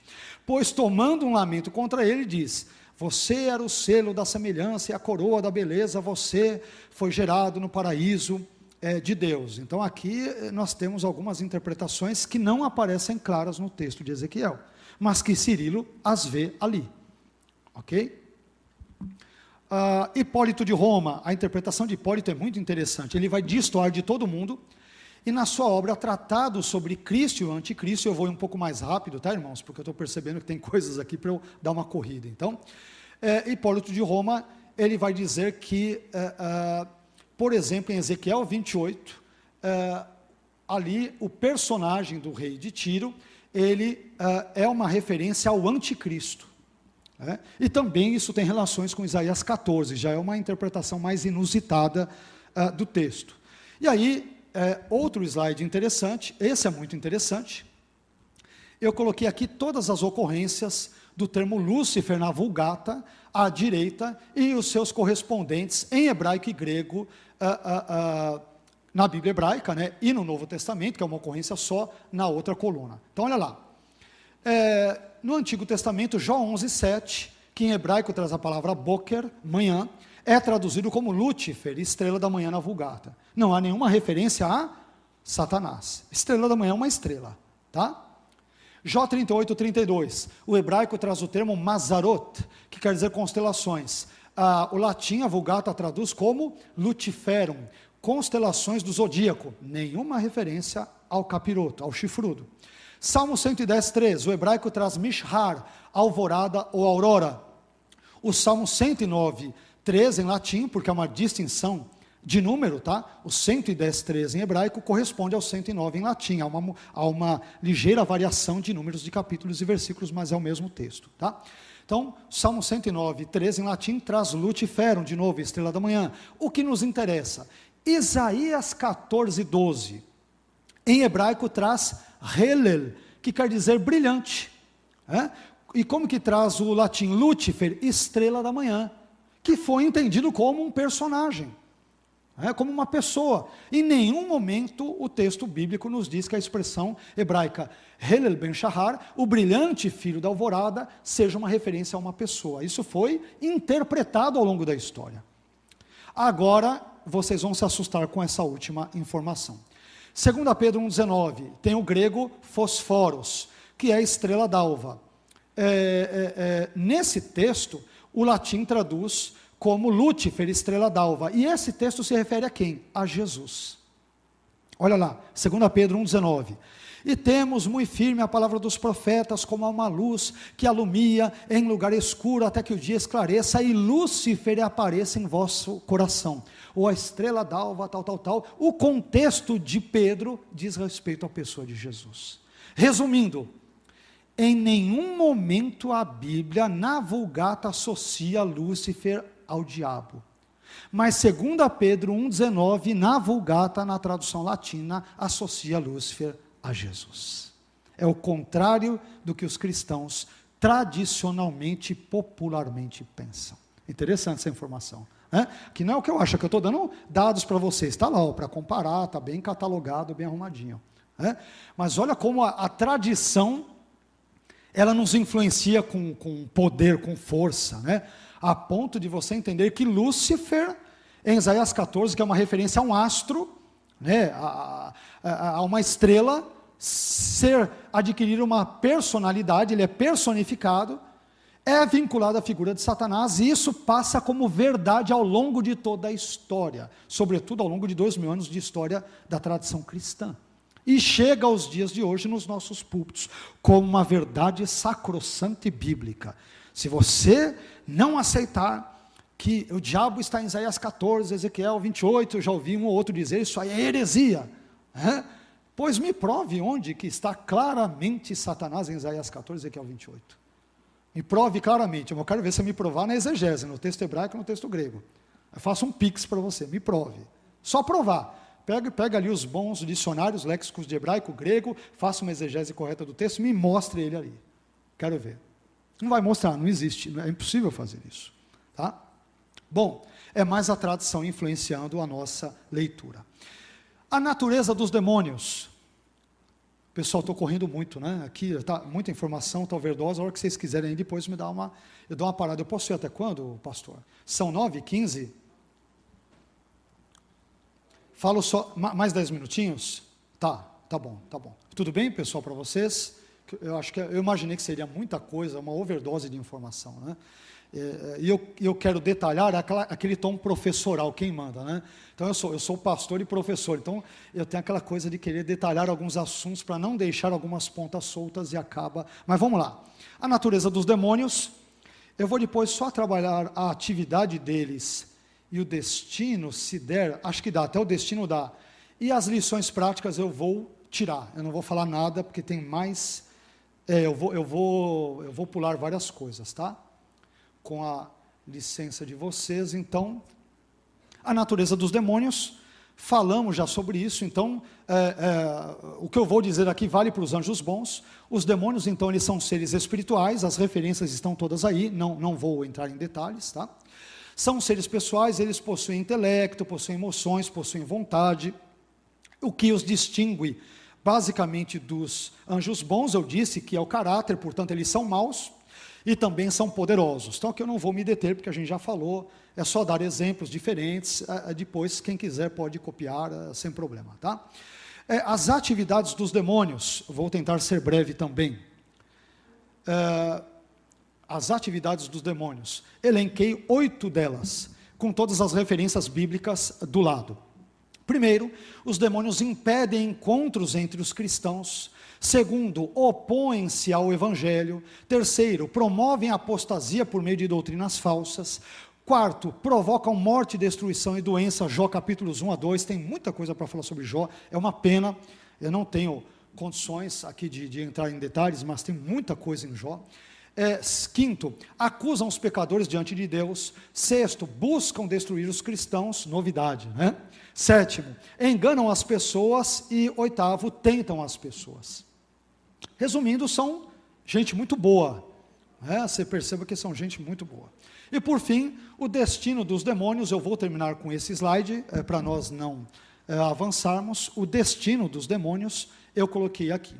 Pois tomando um lamento contra ele, diz: Você era o selo da semelhança e a coroa da beleza, você foi gerado no paraíso é, de Deus. Então aqui eh, nós temos algumas interpretações que não aparecem claras no texto de Ezequiel, mas que Cirilo as vê ali. Ok? Uh, Hipólito de Roma, a interpretação de Hipólito é muito interessante. Ele vai destoar de todo mundo. E na sua obra Tratado sobre Cristo e o Anticristo, eu vou um pouco mais rápido, tá, irmãos? Porque eu estou percebendo que tem <laughs> coisas aqui para eu dar uma corrida. Então, é, Hipólito de Roma, ele vai dizer que é, por exemplo, em Ezequiel 28, eh, ali o personagem do rei de Tiro, ele eh, é uma referência ao anticristo. Né? E também isso tem relações com Isaías 14, já é uma interpretação mais inusitada eh, do texto. E aí, outro slide interessante, esse é muito interessante. Eu coloquei aqui todas as ocorrências do termo Lúcifer na Vulgata, à direita, e os seus correspondentes em hebraico e grego na Bíblia hebraica né, e no Novo Testamento, que é uma ocorrência só, na outra coluna. Então, olha lá. É, no Antigo Testamento, Jó 11, 7, que em hebraico traz a palavra boker, manhã, é traduzido como Lúcifer, estrela da manhã na Vulgata. Não há nenhuma referência a Satanás. Estrela da manhã é uma estrela, tá? Jó 38, 32. O hebraico traz o termo Mazarot, que quer dizer constelações ah, o latim, a Vulgata traduz como Luciferum, constelações do zodíaco. Nenhuma referência ao capiroto, ao chifrudo. Salmo 110, 3, o hebraico traz Mishar, alvorada ou aurora. O Salmo 109, 13 em latim, porque é uma distinção de número, tá? O 110, 13 em hebraico corresponde ao 109 em latim. Há uma, há uma ligeira variação de números de capítulos e versículos, mas é o mesmo texto, tá? Então, Salmo 109, 13 em latim traz Luciferum, de novo, estrela da manhã. O que nos interessa? Isaías 14, 12. Em hebraico traz Helel, que quer dizer brilhante. É? E como que traz o latim Lucifer? Estrela da manhã, que foi entendido como um personagem é, como uma pessoa. Em nenhum momento o texto bíblico nos diz que a expressão hebraica Helel ben Shahar, o brilhante filho da alvorada, seja uma referência a uma pessoa. Isso foi interpretado ao longo da história. Agora vocês vão se assustar com essa última informação. 2 Pedro 1,19 tem o grego fosforos, que é estrela d'alva. É, é, é, nesse texto, o latim traduz como Lúcifer, estrela d'alva. E esse texto se refere a quem? A Jesus. Olha lá, 2 Pedro 1,19. E temos muito firme a palavra dos profetas, como uma luz que alumia em lugar escuro até que o dia esclareça e Lúcifer apareça em vosso coração. Ou a estrela d'alva, tal, tal, tal. O contexto de Pedro diz respeito à pessoa de Jesus. Resumindo, em nenhum momento a Bíblia, na Vulgata, associa Lúcifer ao diabo. Mas, segundo Pedro 1,19, na Vulgata, na tradução latina, associa Lúcifer a Jesus. É o contrário do que os cristãos tradicionalmente popularmente pensam. Interessante essa informação. Né? Que não é o que eu acho, é que eu estou dando dados para vocês. Está lá, para comparar, está bem catalogado, bem arrumadinho. Né? Mas olha como a, a, tradição ela nos influencia com, com poder, com força. Né? A ponto de você entender que Lúcifer, em Isaías 14, que é uma referência a um astro, né, a, a, a uma estrela, ser adquirir uma personalidade, ele é personificado, é vinculado à figura de Satanás, e isso passa como verdade ao longo de toda a história, sobretudo ao longo de dois mil anos de história da tradição cristã. E chega aos dias de hoje nos nossos púlpitos como uma verdade sacrossanta e bíblica. Se você não aceitar que o diabo está em Isaías 14, Ezequiel 28, eu já ouvi um ou outro dizer, isso aí é heresia. É? Pois me prove onde que está claramente Satanás em Isaías 14, Ezequiel 28. Me prove claramente. Eu quero ver se me provar na exegese, no texto hebraico no texto grego. Eu faço um pix para você, me prove. Só provar. Pega, pega ali os bons dicionários, léxicos de hebraico, grego, faça uma exegese correta do texto, me mostre ele ali. Quero ver. Não vai mostrar, não existe, é impossível fazer isso. Tá? Bom, é mais a tradição influenciando a nossa leitura. A natureza dos demônios. Pessoal, estou correndo muito, né? Aqui tá muita informação, está overdosa. A hora que vocês quiserem depois me dá uma, eu dou uma parada. Eu posso ir até quando, pastor? São nove, quinze? Falo só mais dez minutinhos? Tá, tá bom, tá bom. Tudo bem, pessoal, para vocês? Eu acho que eu imaginei que seria muita coisa, uma overdose de informação, né? É, é, e eu, eu quero detalhar aquela, aquele tom professoral, quem manda, né? Então eu sou, eu sou pastor e professor, então eu tenho aquela coisa de querer detalhar alguns assuntos para não deixar algumas pontas soltas e acaba. Mas vamos lá. A natureza dos demônios, eu vou depois só trabalhar a atividade deles e o destino, se der, acho que dá, até o destino dá. E as lições práticas eu vou tirar. Eu não vou falar nada porque tem mais. É, eu, vou, eu, vou, eu vou pular várias coisas, tá? Com a licença de vocês. Então, a natureza dos demônios, falamos já sobre isso. Então, é, é, o que eu vou dizer aqui vale para os anjos bons. Os demônios, então, eles são seres espirituais. As referências estão todas aí. Não, não vou entrar em detalhes, tá? São seres pessoais, eles possuem intelecto, possuem emoções, possuem vontade. O que os distingue basicamente dos anjos bons, eu disse que é o caráter, portanto, eles são maus e também são poderosos. Então, aqui eu não vou me deter, porque a gente já falou, é só dar exemplos diferentes, é, é, depois, quem quiser pode copiar é, sem problema. Tá? as atividades dos demônios, vou tentar ser breve também. As atividades dos demônios. Elenquei oito delas, com todas as referências bíblicas do lado. Primeiro, os demônios impedem encontros entre os cristãos. Segundo, opõem-se ao evangelho. Terceiro, promovem apostasia por meio de doutrinas falsas. Quarto, provocam morte, destruição e doença. Jó capítulos 1 a 2. Tem muita coisa para falar sobre Jó. É uma pena. Eu não tenho condições aqui de, de entrar em detalhes, mas tem muita coisa em Jó. É, quinto, acusam os pecadores diante de Deus. Sexto, buscam destruir os cristãos, novidade, né? Sétimo, enganam as pessoas. E oitavo, tentam as pessoas. Resumindo, são gente muito boa. Né? Você perceba que são gente muito boa. E por fim, o destino dos demônios. Eu vou terminar com esse slide, é, para nós não é, avançarmos. O destino dos demônios eu coloquei aqui.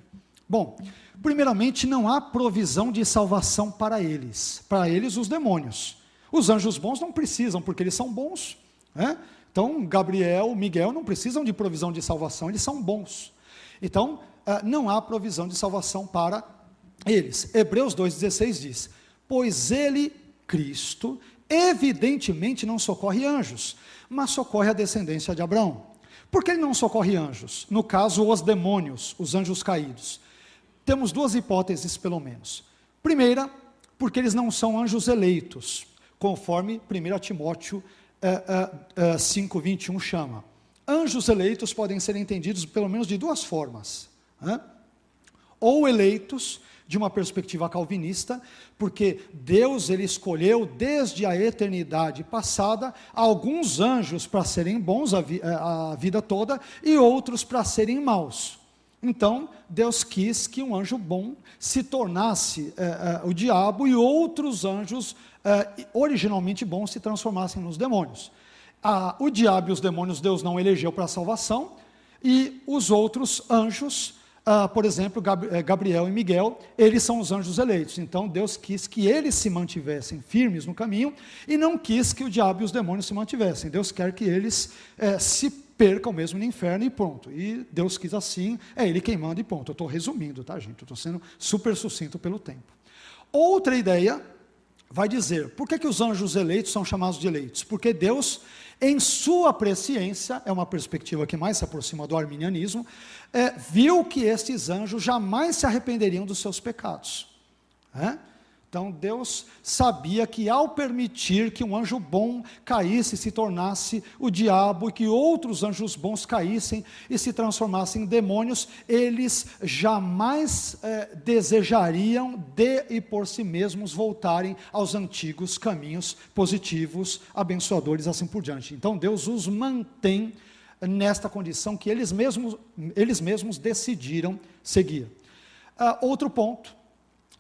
Bom, primeiramente, não há provisão de salvação para eles, para eles, os demônios. Os anjos bons não precisam, porque eles são bons. Né? Então, Gabriel, Miguel não precisam de provisão de salvação, eles são bons. Então, ah, não há provisão de salvação para eles. Hebreus 2,16 diz: Pois ele, Cristo, evidentemente não socorre anjos, mas socorre a descendência de Abraão. Por que ele não socorre anjos? No caso, os demônios, os anjos caídos. Temos duas hipóteses, pelo menos. Primeira, porque eles não são anjos eleitos, conforme 1 Timóteo é, é, é, 5,21 chama. Anjos eleitos podem ser entendidos pelo menos de duas formas. Né? Ou eleitos, de uma perspectiva calvinista, porque Deus ele escolheu desde a eternidade passada alguns anjos para serem bons a, vi a vida toda e outros para serem maus. Então, Deus quis que um anjo bom se tornasse é, é, o diabo e outros anjos é, originalmente bons se transformassem nos demônios. Ah, o diabo e os demônios Deus não elegeu para a salvação, e os outros anjos, ah, por exemplo, Gabriel e Miguel, eles são os anjos eleitos. Então, Deus quis que eles se mantivessem firmes no caminho e não quis que o diabo e os demônios se mantivessem. Deus quer que eles se percam mesmo no inferno e ponto. E Deus quis assim, é Ele quem manda e ponto. Eu estou resumindo, tá, gente? Eu estou sendo super sucinto pelo tempo. Outra ideia vai dizer, por que, que os anjos eleitos são chamados de eleitos? Porque Deus, em sua presciência, é uma perspectiva que mais se aproxima do arminianismo, é, viu que estes anjos jamais se arrependeriam dos seus pecados. É? Então Deus sabia que ao permitir que um anjo bom caísse e se tornasse o diabo, e que outros anjos bons caíssem e se transformassem em demônios, eles jamais é, desejariam de e por si mesmos voltarem aos antigos caminhos positivos, abençoadores, assim por diante. Então Deus os mantém nesta condição que eles mesmos, eles mesmos decidiram seguir. Uh, outro ponto,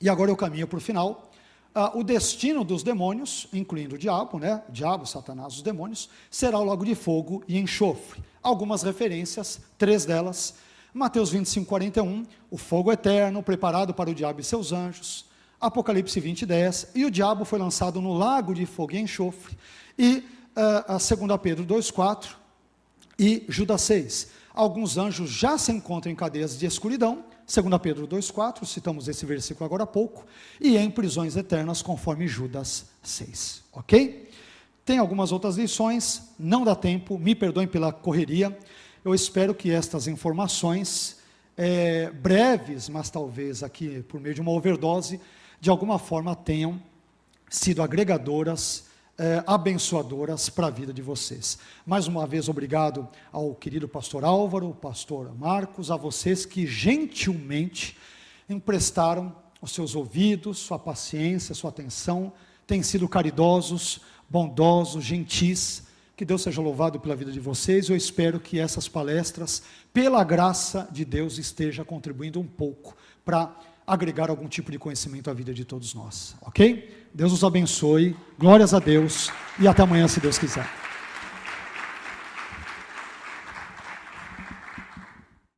e agora eu caminho para o final, uh, o destino dos demônios, incluindo o diabo, né? O diabo, Satanás, os demônios, será o lago de fogo e enxofre. Algumas referências, três delas. Mateus 25, 41, o fogo eterno preparado para o diabo e seus anjos. Apocalipse 20, 10, e o diabo foi lançado no lago de fogo e enxofre. E uh, a 2 Pedro 2, 4 e Judas 6. Alguns anjos já se encontram em cadeias de escuridão, 2 Pedro 2,4, citamos esse versículo agora há pouco, e em prisões eternas, conforme Judas 6. Ok? Tem algumas outras lições, não dá tempo, me perdoem pela correria. Eu espero que estas informações, é, breves, mas talvez aqui por meio de uma overdose, de alguma forma tenham sido agregadoras é, abençoadoras para a vida de vocês. Mais uma vez, obrigado ao querido pastor Álvaro, pastor Marcos, a vocês que gentilmente emprestaram os seus ouvidos, sua paciência, sua atenção, têm sido caridosos, bondosos, gentis. Que Deus seja louvado pela vida de vocês. Eu espero que essas palestras, pela graça de Deus, esteja contribuindo um pouco para agregar algum tipo de conhecimento à vida de todos nós, ok? Deus os abençoe, glórias a Deus e até amanhã, se Deus quiser.